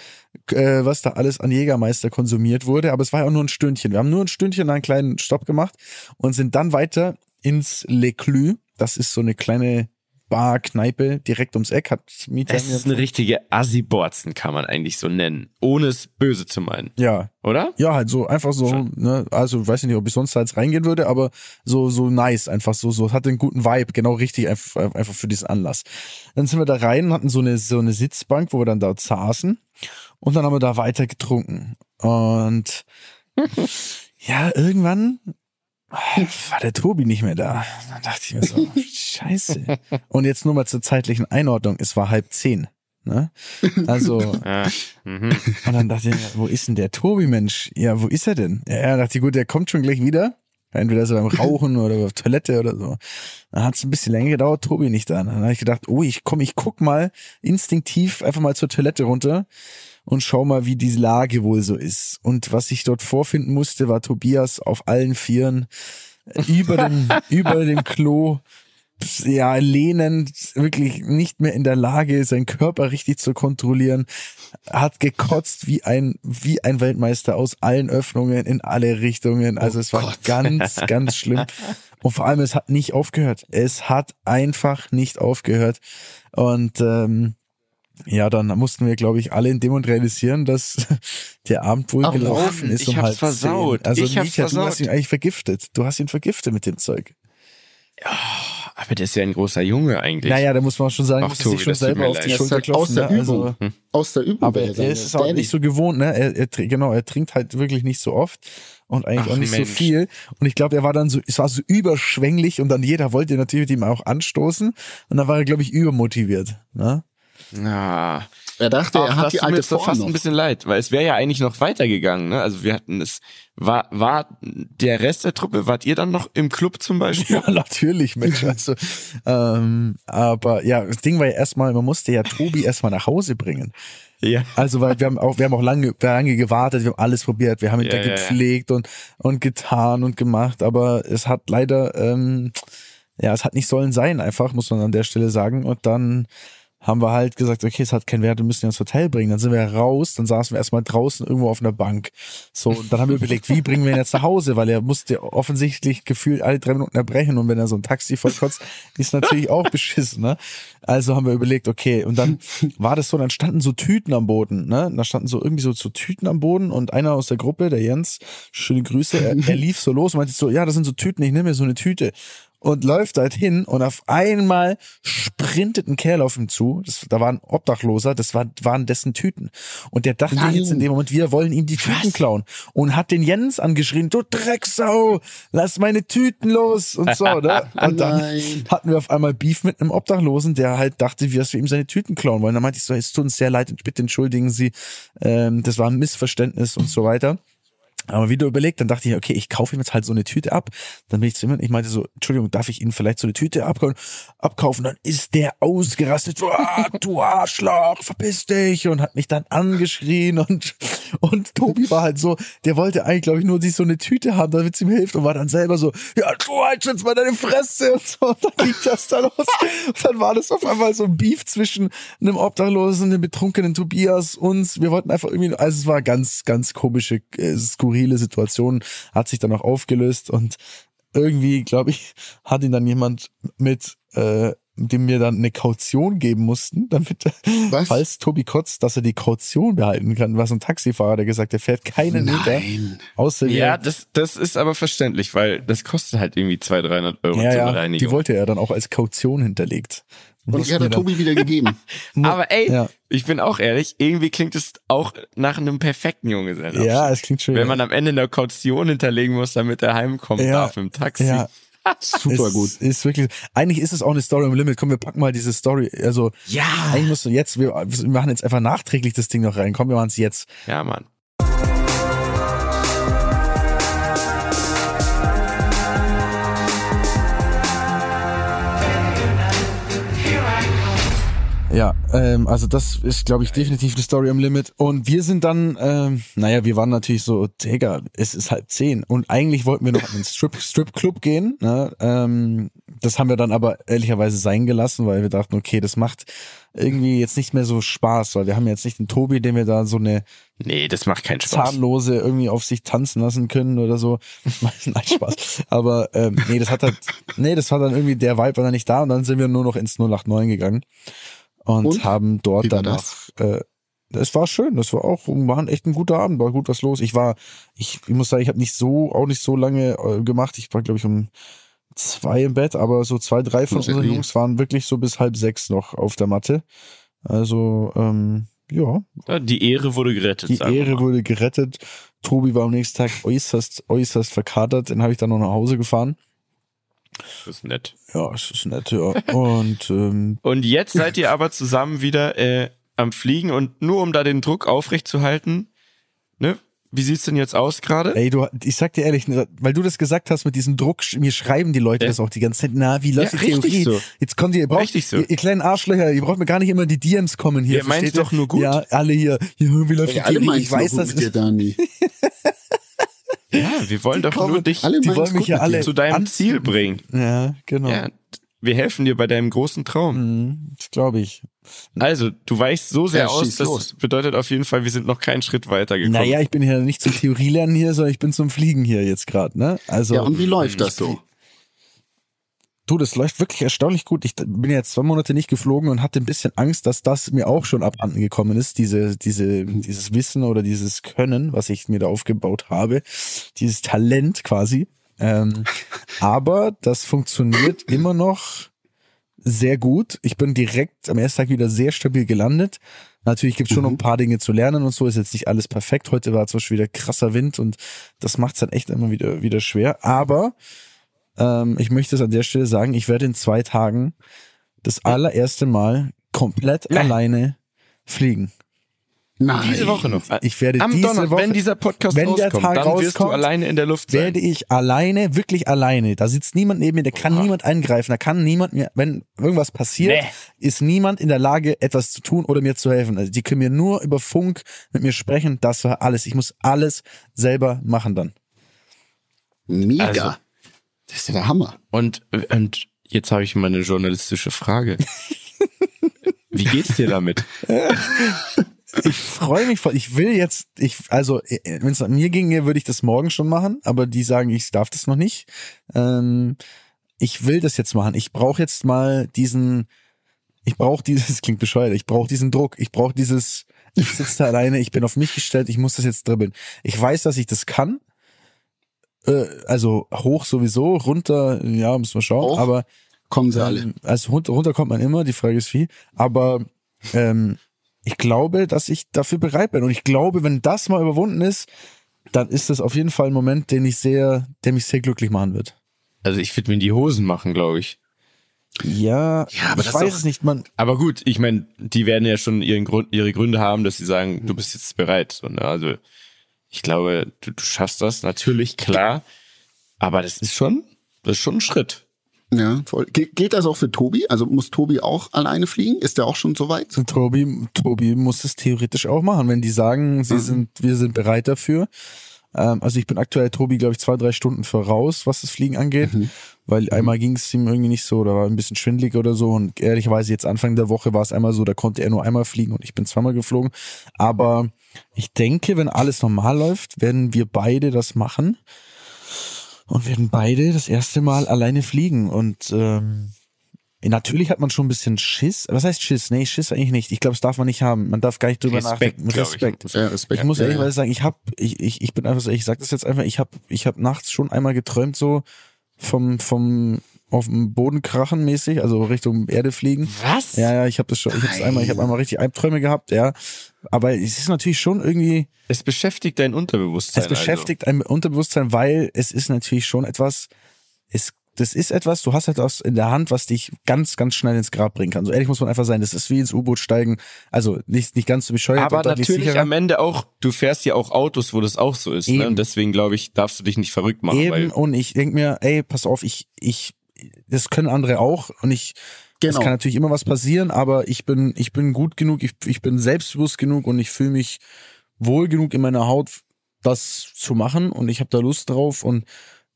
äh, was da alles an Jägermeister konsumiert wurde. Aber es war ja auch nur ein Stündchen. Wir haben nur ein Stündchen einen kleinen Stopp gemacht und sind dann weiter ins Le Clou. Das ist so eine kleine Bar, Kneipe direkt ums Eck. Hat Mieter Es mir ist eine richtige Assi-Borzen, kann man eigentlich so nennen. Ohne es böse zu meinen. ja, Oder? Ja, halt so einfach so, Schon. ne, also weiß ich nicht, ob ich sonst da jetzt reingehen würde, aber so so nice, einfach so so hat einen guten Vibe, genau richtig einfach, einfach für diesen Anlass. Dann sind wir da rein, hatten so eine so eine Sitzbank, wo wir dann dort saßen und dann haben wir da weiter getrunken und ja, irgendwann war der Tobi nicht mehr da. Dann dachte ich mir so, scheiße. Und jetzt nur mal zur zeitlichen Einordnung, es war halb zehn. Ne? Also, Ja. Mhm. und dann dachte ich, mir, wo ist denn der Tobi, Mensch? Ja, wo ist er denn? Ja, er dachte, ich, gut, der kommt schon gleich wieder. Entweder ist er beim Rauchen oder auf Toilette oder so. Dann hat es ein bisschen länger gedauert, Tobi nicht da. Dann habe ich gedacht, oh, ich komm, ich guck mal instinktiv einfach mal zur Toilette runter und schau mal, wie die Lage wohl so ist. Und was ich dort vorfinden musste, war Tobias auf allen Vieren äh, über dem, über dem Klo ja, lehnend, wirklich nicht mehr in der Lage, seinen Körper richtig zu kontrollieren, hat gekotzt wie ein, wie ein Weltmeister aus allen Öffnungen in alle Richtungen. Also es war ganz, ganz schlimm. Und vor allem, es hat nicht aufgehört. Es hat einfach nicht aufgehört. Und ähm, ja, dann mussten wir, glaube ich, alle in dem und realisieren, dass der Abend wohl Ach, gelaufen Mann, ist ich um hab's halb versaut. zehn. Also Ich hab's Micha, du versaut. hast ihn eigentlich vergiftet. Du hast ihn vergiftet mit dem Zeug. Aber der ist ja ein großer Junge eigentlich. Naja, da muss man schon sagen, Ach, muss sich Tobi, schon das tut selber auf die Schulter halt aus klopfen. der Ne? Also, Übung. Aus der Übung. aber er ich ist auch nicht so gewohnt, ne? Er, er, genau, er trinkt halt wirklich nicht so oft und eigentlich Ach, auch nicht Mensch. so viel. Und ich glaube, er war dann so, es war so überschwänglich und dann jeder wollte natürlich mit ihm auch anstoßen und dann war er, glaube ich, übermotiviert. Ne? Ja. Er dachte, er Ach, hat das die alte Form fast noch. ein bisschen leid, weil es wäre ja eigentlich noch weitergegangen. Ne? Also wir hatten es, war, war der Rest der Truppe, wart ihr dann noch im Club zum Beispiel? Ja, natürlich, Mensch. Also, ähm, aber ja, das Ding war ja erstmal, man musste ja Tobi erstmal nach Hause bringen. Ja. Also, weil wir haben auch, wir haben auch lange, lange gewartet, wir haben alles probiert, wir haben ihn Ja, da ja, ja. gepflegt und, und getan und gemacht, aber es hat leider, ähm, ja, es hat nicht sollen sein, einfach, muss man an der Stelle sagen. Und dann haben wir halt gesagt, okay, es hat keinen Wert, wir müssen ihn ins Hotel bringen. Dann sind wir raus, dann saßen wir erstmal draußen irgendwo auf einer Bank. So, und dann haben wir überlegt, wie bringen wir ihn jetzt nach Hause, weil er musste offensichtlich gefühlt alle drei Minuten erbrechen und wenn er so ein Taxi vollkotzt, ist natürlich auch beschissen, ne? Also haben wir überlegt, okay, und dann war das so, dann standen so Tüten am Boden, ne? Da standen so irgendwie so, so Tüten am Boden und einer aus der Gruppe, der Jens, schöne Grüße, er, er lief so los und meinte so, ja, das sind so Tüten, ich nehme mir so eine Tüte und läuft halt hin und auf einmal sprintet ein Kerl auf ihm zu. Das, da war ein Obdachloser, das war, waren dessen Tüten. Und der dachte Nein. jetzt in dem Moment, wir wollen ihm die Tüten klauen. Und hat den Jens angeschrien, du Drecksau, lass meine Tüten los und so, ne? Und dann Nein. hatten wir auf einmal Beef mit einem Obdachlosen, der halt dachte, dass wir ihm seine Tüten klauen wollen. Dann meinte ich so, es tut uns sehr leid, bitte entschuldigen Sie, ähm, das war ein Missverständnis und so weiter. Aber wieder überlegt, dann dachte ich, okay, ich kaufe ihm jetzt halt so eine Tüte ab. Dann bin ich zu ihm ich meinte so, Entschuldigung, darf ich Ihnen vielleicht so eine Tüte abkaufen? abkaufen? Dann ist der ausgerastet, du Arschloch, verpiss dich und hat mich dann angeschrien und Und Tobi war halt so, der wollte eigentlich, glaube ich, nur sich so eine Tüte haben, damit es ihm hilft und war dann selber so, ja, du halt jetzt mal deine Fresse und so. Und dann ging das da los. Und dann war das auf einmal so ein Beef zwischen einem Obdachlosen, einem betrunkenen Tobias, uns. Wir wollten einfach irgendwie, also es war ganz, ganz komische, äh, skurrile Situation, hat sich dann auch aufgelöst und irgendwie, glaube ich, hat ihn dann jemand mit äh, dem wir dann eine Kaution geben mussten, damit, Was? falls Tobi kotzt, dass er die Kaution behalten kann. Was ein Taxifahrer, der gesagt, der fährt keine Meter, Nein. außer. Ja, das, das ist aber verständlich, weil das kostet halt irgendwie 200, 300 Euro ja, so ja, eine die Reinigung. wollte er dann auch als Kaution hinterlegt. Und die hat der Tobi wieder gegeben. aber ey, Ja. ich bin auch ehrlich, irgendwie klingt es auch nach einem perfekten Junggesellenabschied. Ja, es klingt schön. Wenn man am Ende eine Kaution hinterlegen muss, damit er heimkommen Ja. darf im Taxi. ja, Super gut. Ist wirklich, eigentlich ist es auch eine Story am Limit. Komm, wir packen mal diese Story. Also, Ja. eigentlich musst du jetzt, wir, wir machen jetzt einfach nachträglich das Ding noch rein. Komm, wir machen es jetzt. Ja, Mann. Ja, ähm, also das ist, glaube ich, definitiv eine Story am Limit. Und wir sind dann, ähm, naja, wir waren natürlich so, Digga, es ist halb zehn. Und eigentlich wollten wir noch in den Strip, Strip Club gehen. Ne? Ähm, das haben wir dann aber ehrlicherweise sein gelassen, weil wir dachten, okay, das macht irgendwie jetzt nicht mehr so Spaß, weil wir haben jetzt nicht den Tobi, den wir da so eine Nee, das macht keinen Spaß. Zahnlose irgendwie auf sich tanzen lassen können oder so. Nein, Spaß. Aber ähm, nee, das hat halt, nee, das war dann irgendwie, der Vibe war dann nicht da und dann sind wir nur noch ins 089 gegangen und, Und? haben dort noch, äh, es war schön, das war auch, war echt ein guter Abend, war gut was los. Ich war, ich, ich muss sagen, ich habe nicht so, auch nicht so lange äh, gemacht. Ich war, glaube ich, um zwei im Bett, aber so zwei, drei von unseren. Jungs waren wirklich so bis halb sechs noch auf der Matte. Also, ähm, ja, Ja, Die Ehre wurde gerettet. die Ehre mal. wurde gerettet. Tobi war am nächsten Tag äußerst, äußerst verkatert. Den habe ich dann noch nach Hause gefahren. Das ist nett. Ja, es ist nett, ja. Und ähm, Und jetzt seid ihr aber zusammen wieder äh, am Fliegen und nur um da den Druck aufrechtzuhalten, ne? Wie sieht's denn jetzt aus gerade? ey, du, ich sag dir ehrlich, weil du das gesagt hast mit diesem Druck, mir schreiben die Leute Ja. das auch die ganze Zeit. Na, wie läuft Ja, die richtig Theorie? so. Jetzt kommt ihr, ihr braucht, Richtig so. ihr, ihr kleinen Arschlöcher, ihr braucht mir gar nicht immer die DMs kommen hier. Ihr ihr? doch nur gut. Ja, alle hier, ja, wie läuft Ja, die alle Theorie? Ich weiß, das mit dir, Dani. Ja, wir wollen doch kommen- nur dich alle die wollen mich ja alle zu deinem Ziel bringen. Ja, genau. Ja, wir helfen dir bei deinem großen Traum. Mhm, Das glaube ich. Also, du weichst so sehr Ja, aus, das los. bedeutet auf jeden Fall, wir sind noch keinen Schritt weiter gekommen. Naja, ich bin ja nicht zum Theorielernen hier, sondern ich bin zum Fliegen hier jetzt gerade, ne? Also, Ja, und wie läuft das so. Du, das läuft wirklich erstaunlich gut. Ich bin jetzt zwei Monate nicht geflogen und hatte ein bisschen Angst, dass das mir auch schon abhanden gekommen ist, diese, diese, dieses Wissen oder dieses Können, was ich mir da aufgebaut habe, dieses Talent quasi. Ähm, aber das funktioniert immer noch sehr gut. Ich bin direkt am ersten Tag wieder sehr stabil gelandet. Natürlich gibt es schon noch ein paar Dinge zu lernen und so, ist jetzt nicht alles perfekt. Heute war zum Beispiel wieder krasser Wind und das macht es dann echt immer wieder, wieder schwer. Aber ähm, ich möchte es an der Stelle sagen, ich werde in zwei Tagen das allererste Mal komplett Nein. alleine fliegen. Nein. Diese Woche noch. Ich werde Am diese Donnerstag, Woche, wenn dieser Podcast wenn der rauskommt, Tag dann wirst du rauskommt, alleine in der Luft sein. werde ich alleine, wirklich alleine. Da sitzt niemand neben mir, da kann Oha. niemand eingreifen, da kann niemand mir, wenn irgendwas passiert, Nee. ist niemand in der Lage, etwas zu tun oder mir zu helfen. Also die können mir nur über Funk mit mir sprechen, das war alles. Ich muss alles selber machen dann. Mega. Also- das ist ja der Hammer. Und, und jetzt habe ich mal eine journalistische Frage. Wie geht's dir damit? Ich freue mich voll. Ich will jetzt, ich, also, wenn es an mir ginge, würde ich das morgen schon machen, aber die sagen, ich darf das noch nicht. Ähm, ich will das jetzt machen. Ich brauche jetzt mal diesen, ich brauche dieses, klingt bescheuert, ich brauche diesen Druck, ich brauche dieses, ich sitze da alleine, ich bin auf mich gestellt, ich muss das jetzt dribbeln. Ich weiß, dass ich das kann. Äh, also hoch sowieso, runter, ja, müssen wir schauen, Hoch? aber Kommen sie alle. ähm, also runter, runter kommt man immer, die Frage ist wie. Aber ähm, ich glaube, dass ich dafür bereit bin. Und ich glaube, wenn das mal überwunden ist, dann ist das auf jeden Fall ein Moment, den ich sehr, der mich sehr glücklich machen wird. Also ich würde mir in die Hosen machen, glaube ich. Ja, Ja, aber ich das weiß es nicht, man. Aber gut, ich meine, die werden ja schon ihren Grund, ihre Gründe haben, dass sie sagen, du bist jetzt bereit. So, ne? Also ich glaube, du, du schaffst das natürlich, klar. Aber das ist schon, das ist schon ein Schritt. Ja, voll. Ge gilt das auch für Tobi? Also muss Tobi auch alleine fliegen? Ist der auch schon so weit? Tobi, Tobi muss es theoretisch auch machen, wenn die sagen, sie Mhm. sind, wir sind bereit dafür. Ähm, also ich bin aktuell Tobi, glaube ich, zwei, drei Stunden voraus, was das Fliegen angeht. Mhm. Weil einmal ging es ihm irgendwie nicht so, oder war ein bisschen schwindelig oder so. Und ehrlicherweise jetzt Anfang der Woche war es einmal so, da konnte er nur einmal fliegen und ich bin zweimal geflogen. Aber ich denke, wenn alles normal läuft, werden wir beide das machen und werden beide das erste Mal alleine fliegen. Und ähm, natürlich hat man schon ein bisschen Schiss. Was heißt Schiss? Nee, Schiss eigentlich nicht. Ich glaube, das darf man nicht haben. Man darf gar nicht drüber Respekt, nachdenken. glaub ich. Respekt. Ja, Respekt. Ich muss Ja, ehrlich ja. sagen, ich hab, ich, ich, ich bin einfach so, ich sag das jetzt einfach, ich hab, ich hab nachts schon einmal geträumt, so vom, vom auf dem Boden krachen mäßig, also Richtung Erde fliegen. Was? Ja, ja, ich habe das schon, ich hab's einmal, ich habe einmal richtig Albträume gehabt, ja. Aber es ist natürlich schon irgendwie, Es beschäftigt dein Unterbewusstsein. es beschäftigt ein Unterbewusstsein, weil es ist natürlich schon etwas, es, das ist etwas, du hast etwas in der Hand, was dich ganz, ganz schnell ins Grab bringen kann. So ehrlich muss man einfach sein, das ist wie ins U-Boot steigen, also nicht, nicht ganz so bescheuert. Aber natürlich am Ende auch, du fährst ja auch Autos, wo das auch so ist. Ne? Und deswegen glaube ich, darfst du dich nicht verrückt machen. Eben, und ich denk mir, ey, pass auf, ich, ich, das können andere auch und ich, es Genau. kann natürlich immer was passieren, aber ich bin, ich bin gut genug, ich, ich bin selbstbewusst genug und ich fühle mich wohl genug in meiner Haut, das zu machen und ich habe da Lust drauf und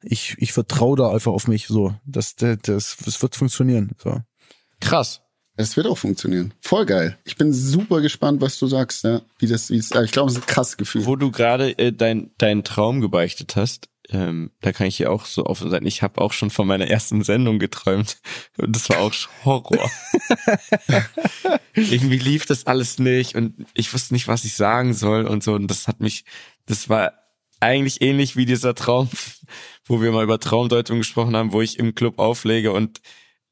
ich, ich vertraue da einfach auf mich so. Das, das, das, das wird funktionieren. So. krass. Es wird auch funktionieren. Voll geil. Ich bin super gespannt, was du sagst, ja. Wie das, wie es, ja, ich glaube, es ist ein krasses Gefühl. Wo du gerade äh, dein, deinen Traum gebeichtet hast, ähm, da kann ich hier auch so offen sein. Ich habe auch schon von meiner ersten Sendung geträumt und das war auch Horror. Irgendwie lief das alles nicht und ich wusste nicht, was ich sagen soll und so. Und das hat mich, das war eigentlich ähnlich wie dieser Traum, wo wir mal über Traumdeutung gesprochen haben, wo ich im Club auflege und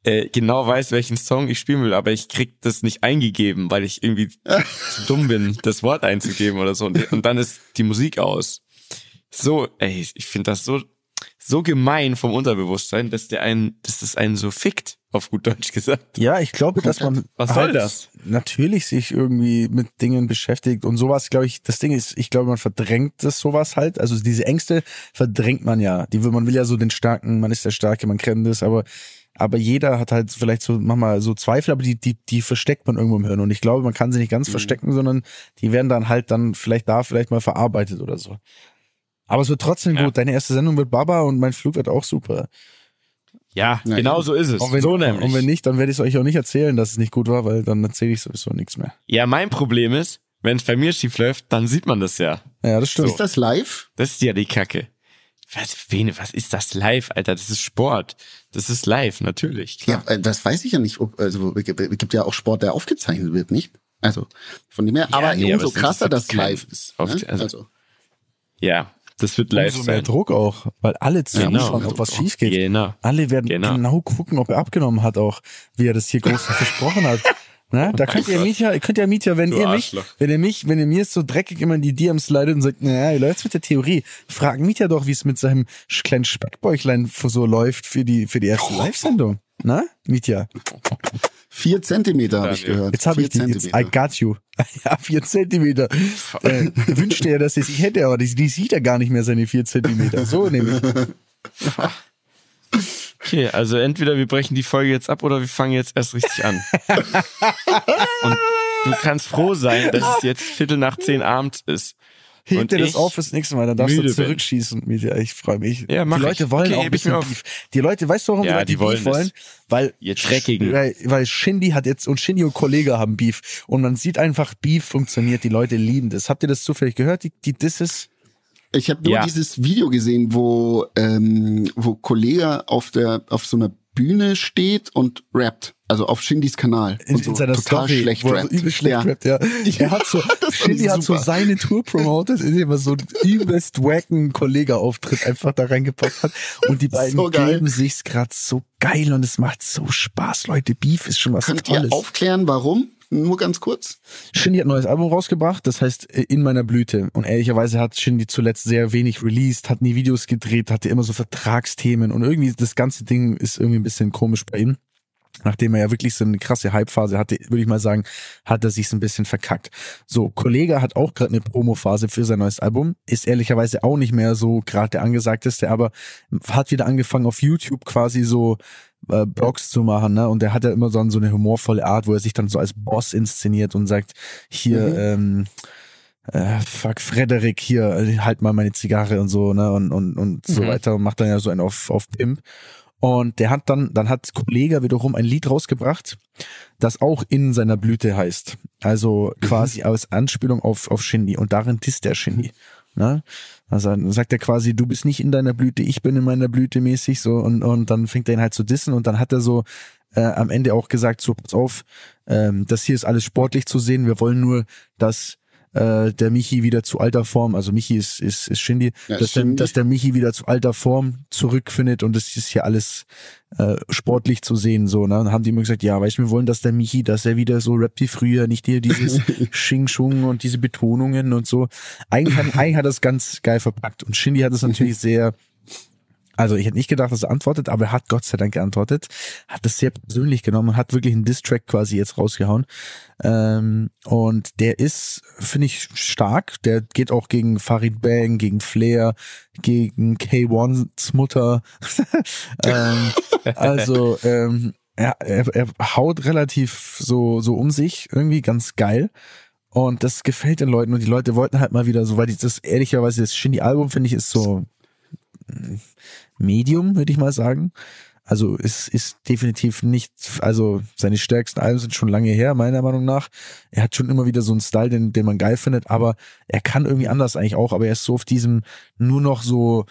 äh, genau weiß, welchen Song ich spielen will, aber ich krieg das nicht eingegeben, weil ich irgendwie zu dumm bin, das Wort einzugeben oder so. Und, und dann ist die Musik aus. So, ey, ich finde das so, so gemein vom Unterbewusstsein, dass der einen, dass das einen so fickt, auf gut Deutsch gesagt. Ja, ich glaube, dass man Was soll halt das? natürlich sich irgendwie mit Dingen beschäftigt und sowas, glaube ich, das Ding ist, ich glaube, man verdrängt das sowas halt. Also diese Ängste verdrängt man ja. Die will, man will ja so den Starken, man ist der Starke, man kennt das, aber aber jeder hat halt vielleicht so manchmal so Zweifel, aber die, die, die versteckt man irgendwo im Hirn. Und ich glaube, man kann sie nicht ganz verstecken, sondern die werden dann halt dann vielleicht da vielleicht mal verarbeitet oder so. Aber es wird trotzdem Ja. gut. Deine erste Sendung wird Baba und mein Flug wird auch super. Ja, Na, genau so ist es. Und wenn, so nämlich. und wenn nicht, dann werde ich es euch auch nicht erzählen, dass es nicht gut war, weil dann erzähle ich sowieso nichts mehr. ja, mein Problem ist, wenn es bei mir schief läuft, dann sieht man das ja. Ja, das stimmt. Ist das live? Das ist ja die Kacke. Was, Bene, was ist das live, Alter? Das ist Sport. Das ist live, natürlich. Klar. Ja, äh, das weiß ich ja nicht. Ob, also, es gibt ja auch Sport, der aufgezeichnet wird, nicht? Also, von dem her. Ja, aber nee, aber umso es krasser, dass es keinen. live ist. Auf- ne? also- also, Ja, das wird live Umso mehr sein. Druck auch, weil alle zuschauen, Genau. ob was schief geht. Genau. Alle werden Genau. genau. gucken, ob er abgenommen hat auch, wie er das hier groß versprochen hat. Ne? Da könnt ihr Mietja, ihr könnt ja Mietja, wenn Du ihr mich, Arschloch. wenn ihr mich, wenn ihr mir so dreckig immer in die DMs slidet und sagt, naja, wie läuft's mit der Theorie? Fragen Mietja doch, wie es mit seinem kleinen Speckbäuchlein so läuft für die, für die erste Live-Sendung. Na, Mietja? Vier Zentimeter habe ich gehört. Jetzt habe ich die, jetzt, I Zentimeter. got you. ja, vier Zentimeter. Äh, wünschte er, dass er sich hätte, aber die, die sieht er gar nicht mehr, seine vier Zentimeter. So nämlich. Okay, also entweder wir brechen die Folge jetzt ab oder wir fangen jetzt erst richtig an. Und du kannst froh sein, dass es jetzt Viertel nach zehn abends ist. Heb Und dir das ich auf fürs nächste Mal, dann darfst du bin. zurückschießen. Mietja. Ich freue mich. Ja, mach die Leute ich. wollen Okay, auch ein bisschen. Beef. Die Leute, weißt du, warum Ja, die Leute die Beef wollen. Weil, Ihr Dreckigen. weil, weil Shindy hat jetzt, und Shindy und Kollege haben Beef. Und man sieht einfach, Beef funktioniert. Die Leute lieben das. Habt ihr das zufällig gehört? Die, die Disses? Ich habe nur Ja. dieses Video gesehen, wo ähm, wo Kollege auf der auf so einer Bühne steht und rappt, also auf Shindys Kanal in, und so in seiner total Story, schlecht wo er so rappt. übel schlecht ja. rappt, ja. Er hat so, Shindy hat so seine Tour promotet, indem er so einen übelst wacken Kollega-Auftritt einfach da reingepackt hat. Und die beiden So geben sich's grad so geil und es macht so Spaß, Leute. Beef ist schon was Könnt Tolles. ihr aufklären, warum? Nur ganz kurz. Shindy hat ein neues Album rausgebracht, das heißt äh, In meiner Blüte. Und ehrlicherweise hat Shindy zuletzt sehr wenig released, hat nie Videos gedreht, hatte immer so Vertragsthemen und irgendwie das ganze Ding ist irgendwie ein bisschen komisch bei ihm. Nachdem er ja wirklich so eine krasse Hype-Phase hatte, würde ich mal sagen, hat er sich ein bisschen verkackt. So, Kollege hat auch gerade eine Promo-Phase für sein neues Album, ist ehrlicherweise auch nicht mehr so gerade der angesagteste, aber hat wieder angefangen auf YouTube quasi so äh, Blogs zu machen, ne? Und der hat ja immer so, so eine humorvolle Art, wo er sich dann so als Boss inszeniert und sagt, hier, Mhm. ähm, äh, fuck, Frederik, hier, äh, halt mal meine Zigarre und so, ne? Und, und, und so Mhm. weiter und macht dann ja so einen auf, auf Pimp. Und der hat dann, dann hat Kollega wiederum ein Lied rausgebracht, das auch in seiner Blüte heißt. Also quasi als Anspielung auf, auf Shindy. Und darin disst der Shindy. Ne? Also sagt er quasi, du bist nicht in deiner Blüte, ich bin in meiner Blüte mäßig so und, und dann fängt er ihn halt zu dissen und dann hat er so äh, am Ende auch gesagt, so pass auf, ähm, das hier ist alles sportlich zu sehen, wir wollen nur, dass äh, der Michi wieder zu alter Form, also Michi ist, ist, ist Shindy, Ja, dass, der, Shindy. dass der Michi wieder zu alter Form zurückfindet und es ist hier alles äh, sportlich zu sehen, so, ne? Dann haben die immer gesagt, ja, weißt du, wir wollen, dass der Michi, dass er wieder so rappt wie früher, nicht hier dieses Xing Schung und diese Betonungen und so. Eigentlich hat, eigentlich hat es ganz geil verpackt und Shindy hat es natürlich sehr also ich hätte nicht gedacht, dass er antwortet, aber er hat Gott sei Dank geantwortet, hat das sehr persönlich genommen hat wirklich einen Diss-Track quasi jetzt rausgehauen. Ähm, und der ist, finde ich, stark. Der geht auch gegen Farid Bang, gegen Flair, gegen K1s Mutter. ähm, also ähm, er, er, haut relativ so, so um sich, irgendwie ganz geil. Und das gefällt den Leuten und die Leute wollten halt mal wieder so, weil das ehrlicherweise das Shindy-Album, finde ich, ist so Medium, würde ich mal sagen. Also es ist definitiv nicht, also seine stärksten Alben sind schon lange her, meiner Meinung nach. Er hat schon immer wieder so einen Style, den, den man geil findet, aber er kann irgendwie anders eigentlich auch, aber er ist so auf diesem nur noch so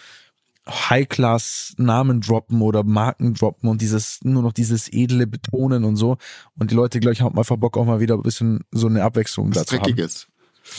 High-Class Namen droppen oder Marken droppen und dieses, nur noch dieses edle Betonen und so. Und die Leute, glaube ich, haben einfach Bock auch mal wieder ein bisschen so eine Abwechslung Was dazu haben. Dreckiges.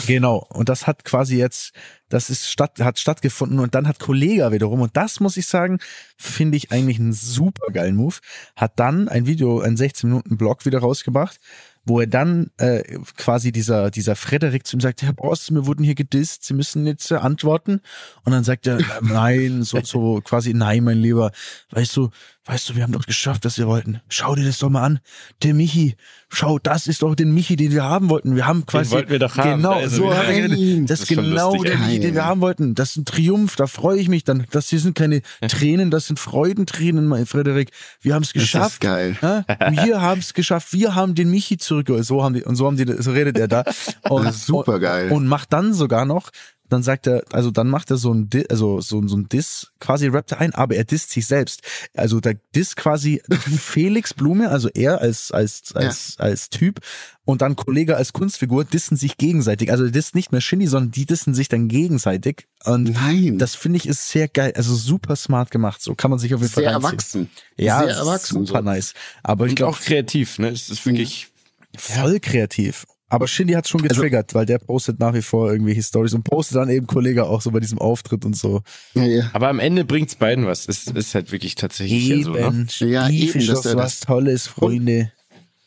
Genau. Und das hat quasi jetzt, das ist statt, hat stattgefunden und dann hat Kollega wiederum, und das muss ich sagen, finde ich eigentlich einen super geilen Move, hat dann ein Video, ein 16 Minuten Blog wieder rausgebracht, wo er dann äh, quasi dieser, dieser Frederik zu ihm sagt, Herr Boss, wir wurden hier gedisst, Sie müssen jetzt äh, antworten. Und dann sagt er, nein, so, so quasi, nein, mein Lieber, weißt du, weißt du, wir haben doch geschafft, was wir wollten. Schau dir das doch mal an. Der Michi, schau, das ist doch den Michi, den wir haben wollten. Wir haben quasi. wollten wir doch haben. Genau, Also, so wir- er geredet. Nein, Das, das ist ist genau lustig. der Michi, den wir haben wollten. Das ist ein Triumph, da freue ich mich dann. Das hier sind keine Tränen, das sind Freudentränen, mein Frederik. Wir haben es ist geschafft. geil. Ja? Wir haben es geschafft. Wir haben den Michi zurück. So haben die und so haben die, so redet er da. Und, Das ist super geil. Und, und macht dann sogar noch. Dann sagt er, also dann macht er so ein Diss, also so, so ein Diss, quasi rappt er ein, aber er disst sich selbst. Also der Diss quasi Felix Blume, also er als, als, als, als Typ und dann Kollege als Kunstfigur dissen sich gegenseitig. Also disst nicht mehr Shindy, sondern die dissen sich dann gegenseitig. Und Nein. das finde ich ist sehr geil, also super smart gemacht. So kann man sich auf jeden Fall sehr reinziehen. erwachsen. Ja, sehr erwachsen. super so. nice. Aber ich Und glaube, auch kreativ, ne? Es ist wirklich. voll kreativ. Aber Shindy hat schon Also getriggert, weil der postet nach wie vor irgendwelche Stories und postet dann eben Kollege auch so bei diesem Auftritt und so. Ja, ja. Aber am Ende bringt's beiden was. Es ist halt wirklich tatsächlich ja so, ne? Ja, eben, ist dass er was das- Tolles, Freunde.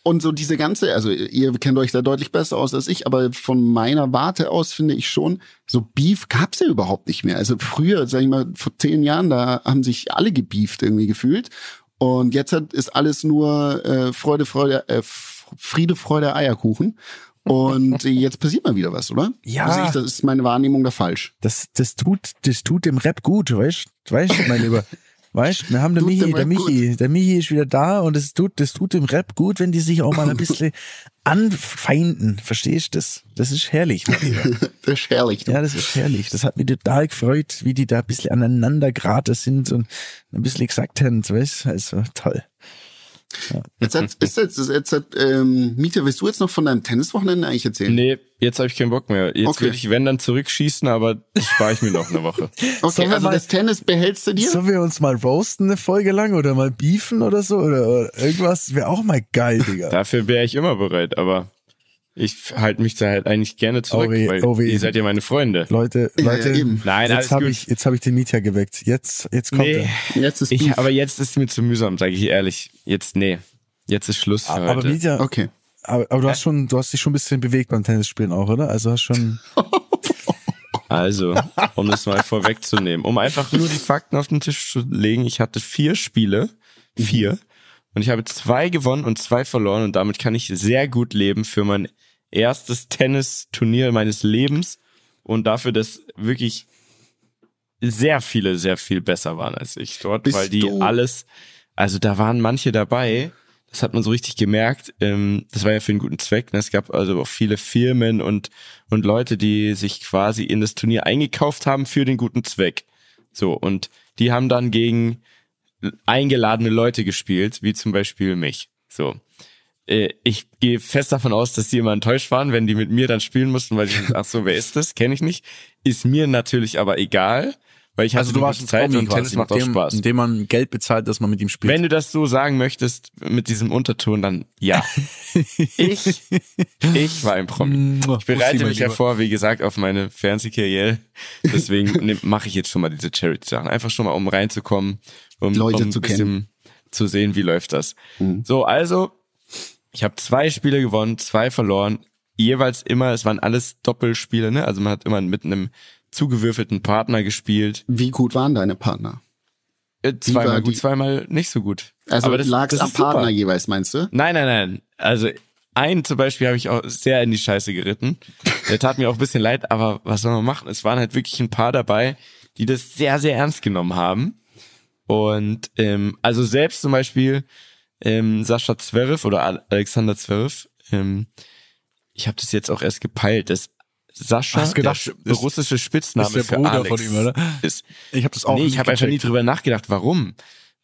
Und so diese ganze, also ihr kennt euch da deutlich besser aus als ich, aber von meiner Warte aus finde ich schon, so Beef gab's ja überhaupt nicht mehr. Also früher, sag ich mal, vor zehn Jahren, da haben sich alle gebieft irgendwie gefühlt. Und jetzt hat, ist alles nur äh, Freude, Freude, äh, Friede, Freude, Eierkuchen. Und jetzt passiert mal wieder was, oder? Ja. Also ich, das ist meine Wahrnehmung da falsch. Das, das tut, das tut dem Rap gut, weißt, weißt, mein Lieber. Weißt, wir haben den Tut Michi, der Michi, der Michi ist wieder da und es tut, das tut dem Rap gut, wenn die sich auch mal ein bisschen anfeinden. Verstehst du das? Das ist herrlich, mein Lieber. Das ist herrlich. Ja, das ist herrlich. Das hat mich total gefreut, wie die da ein bisschen aneinander geraten sind und ein bisschen gesagt haben, weißt, also toll. Jetzt hat, ist jetzt, jetzt hat, ähm, Mieter, willst du jetzt noch von deinem Tenniswochenende eigentlich erzählen? Nee, jetzt habe ich keinen Bock mehr. Jetzt Okay. will ich, wenn, dann zurückschießen, aber das spare ich mir noch eine Woche. Okay, also mal- das Tennis behältst du dir? Sollen wir uns mal roasten eine Folge lang oder mal beefen oder so oder, oder irgendwas? Wäre auch mal geil, Digga. Dafür wäre ich immer bereit, aber ich halte mich da halt eigentlich gerne zurück, Oh weh, weil oh ihr seid ja meine Freunde. Leute, Ja, Leute, ja, eben. Nein, jetzt habe ich, jetzt habe ich den Mietja geweckt. Jetzt, jetzt kommt Nee, er. Jetzt ist ich, aber jetzt ist mir zu mühsam, sage ich ehrlich. Jetzt, nee. Jetzt ist Schluss für Aber heute. Mietja, Okay. aber, aber du hast schon, du hast dich schon ein bisschen bewegt beim Tennisspielen auch, oder? Also hast schon. Also, um es mal vorwegzunehmen, um einfach nur die Fakten auf den Tisch zu legen, ich hatte vier Spiele, vier, und ich habe zwei gewonnen und zwei verloren und damit kann ich sehr gut leben für mein erstes Tennisturnier meines Lebens und dafür, dass wirklich sehr viele sehr viel besser waren als ich dort, Bist weil die du- alles Also da waren manche dabei, das hat man so richtig gemerkt. Ähm, das war ja für einen guten Zweck. Ne? Es gab also auch viele Firmen und, und Leute, die sich quasi in das Turnier eingekauft haben für den guten Zweck. So, und die haben dann gegen eingeladene Leute gespielt, wie zum Beispiel mich. So. Äh, ich gehe fest davon aus, dass die immer enttäuscht waren, wenn die mit mir dann spielen mussten, weil die, ach so, wer ist das? Kenne ich nicht. Ist mir natürlich aber egal, weil ich hatte Also du warst Zeit und Tennis macht auch indem, Spaß. indem man Geld bezahlt, dass man mit ihm spielt. Wenn du das so sagen möchtest mit diesem Unterton, dann ja. ich, ich war ein Promi. Ich bereite mich ja vor, wie gesagt, auf meine Fernsehkarriere. Deswegen mache ich jetzt schon mal diese Charity-Sachen. Einfach schon mal, um reinzukommen, um, Leute um zu bisschen zu sehen, wie läuft das. So, also, ich habe zwei Spiele gewonnen, zwei verloren. Jeweils immer, es waren alles Doppelspiele, ne? Also man hat immer mit einem zugewürfelten Partner gespielt. Wie gut waren deine Partner? Äh, Zweimal gut, zweimal nicht so gut. Also Aber das- lag's das am ist super. Partner jeweils, meinst du? Nein, nein, nein. Also einen zum Beispiel habe ich auch sehr in die Scheiße geritten. Der tat mir auch ein bisschen leid, aber was soll man machen? Es waren halt wirklich ein paar dabei, die das sehr, sehr ernst genommen haben. Und ähm, also selbst zum Beispiel ähm, Sascha Zverev oder Al- Alexander Zverev, ähm, ich habe das jetzt auch erst gepeilt, dass Sascha, Hast gedacht, der ist- russische Spitzname ist der für Bruder Alex von ihm, oder? ist. Ich habe das auch nee, ich habe einfach nie drüber nachgedacht, warum.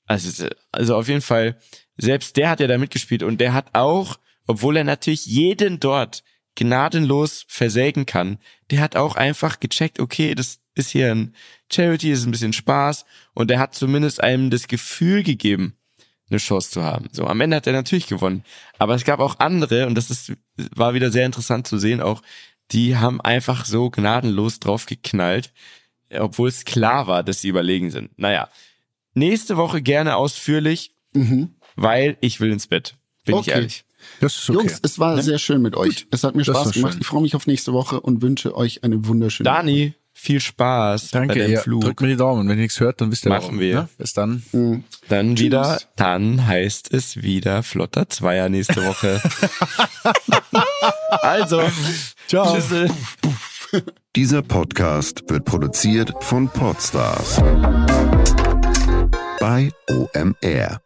Also, also auf jeden Fall, selbst der hat ja da mitgespielt und der hat auch, obwohl er natürlich jeden dort gnadenlos versägen kann, der hat auch einfach gecheckt, okay, das ist hier ein Charity, das ist ein bisschen Spaß und der hat zumindest einem das Gefühl gegeben, eine Chance zu haben. So, am Ende hat er natürlich gewonnen. Aber es gab auch andere, und das ist, war wieder sehr interessant zu sehen, auch, die haben einfach so gnadenlos draufgeknallt, obwohl es klar war, dass sie überlegen sind. Naja, nächste Woche gerne ausführlich, weil ich will ins Bett. Bin ich Okay. ehrlich. Das ist okay. Jungs, es war sehr schön mit euch. Es hat mir Das Spaß gemacht. schön. Ich freue mich auf nächste Woche und wünsche euch eine wunderschöne Dani, viel Spaß bei Danke, deinem ja, Flug. drückt mir die Daumen. Wenn ihr nichts hört, dann wisst ihr Machen warum, wir. Ne? Bis dann. Dann wieder, dann heißt es wieder flotter Zweier nächste Woche. also, Ciao. Tschüssel. Dieser Podcast wird produziert von Podstars bei OMR.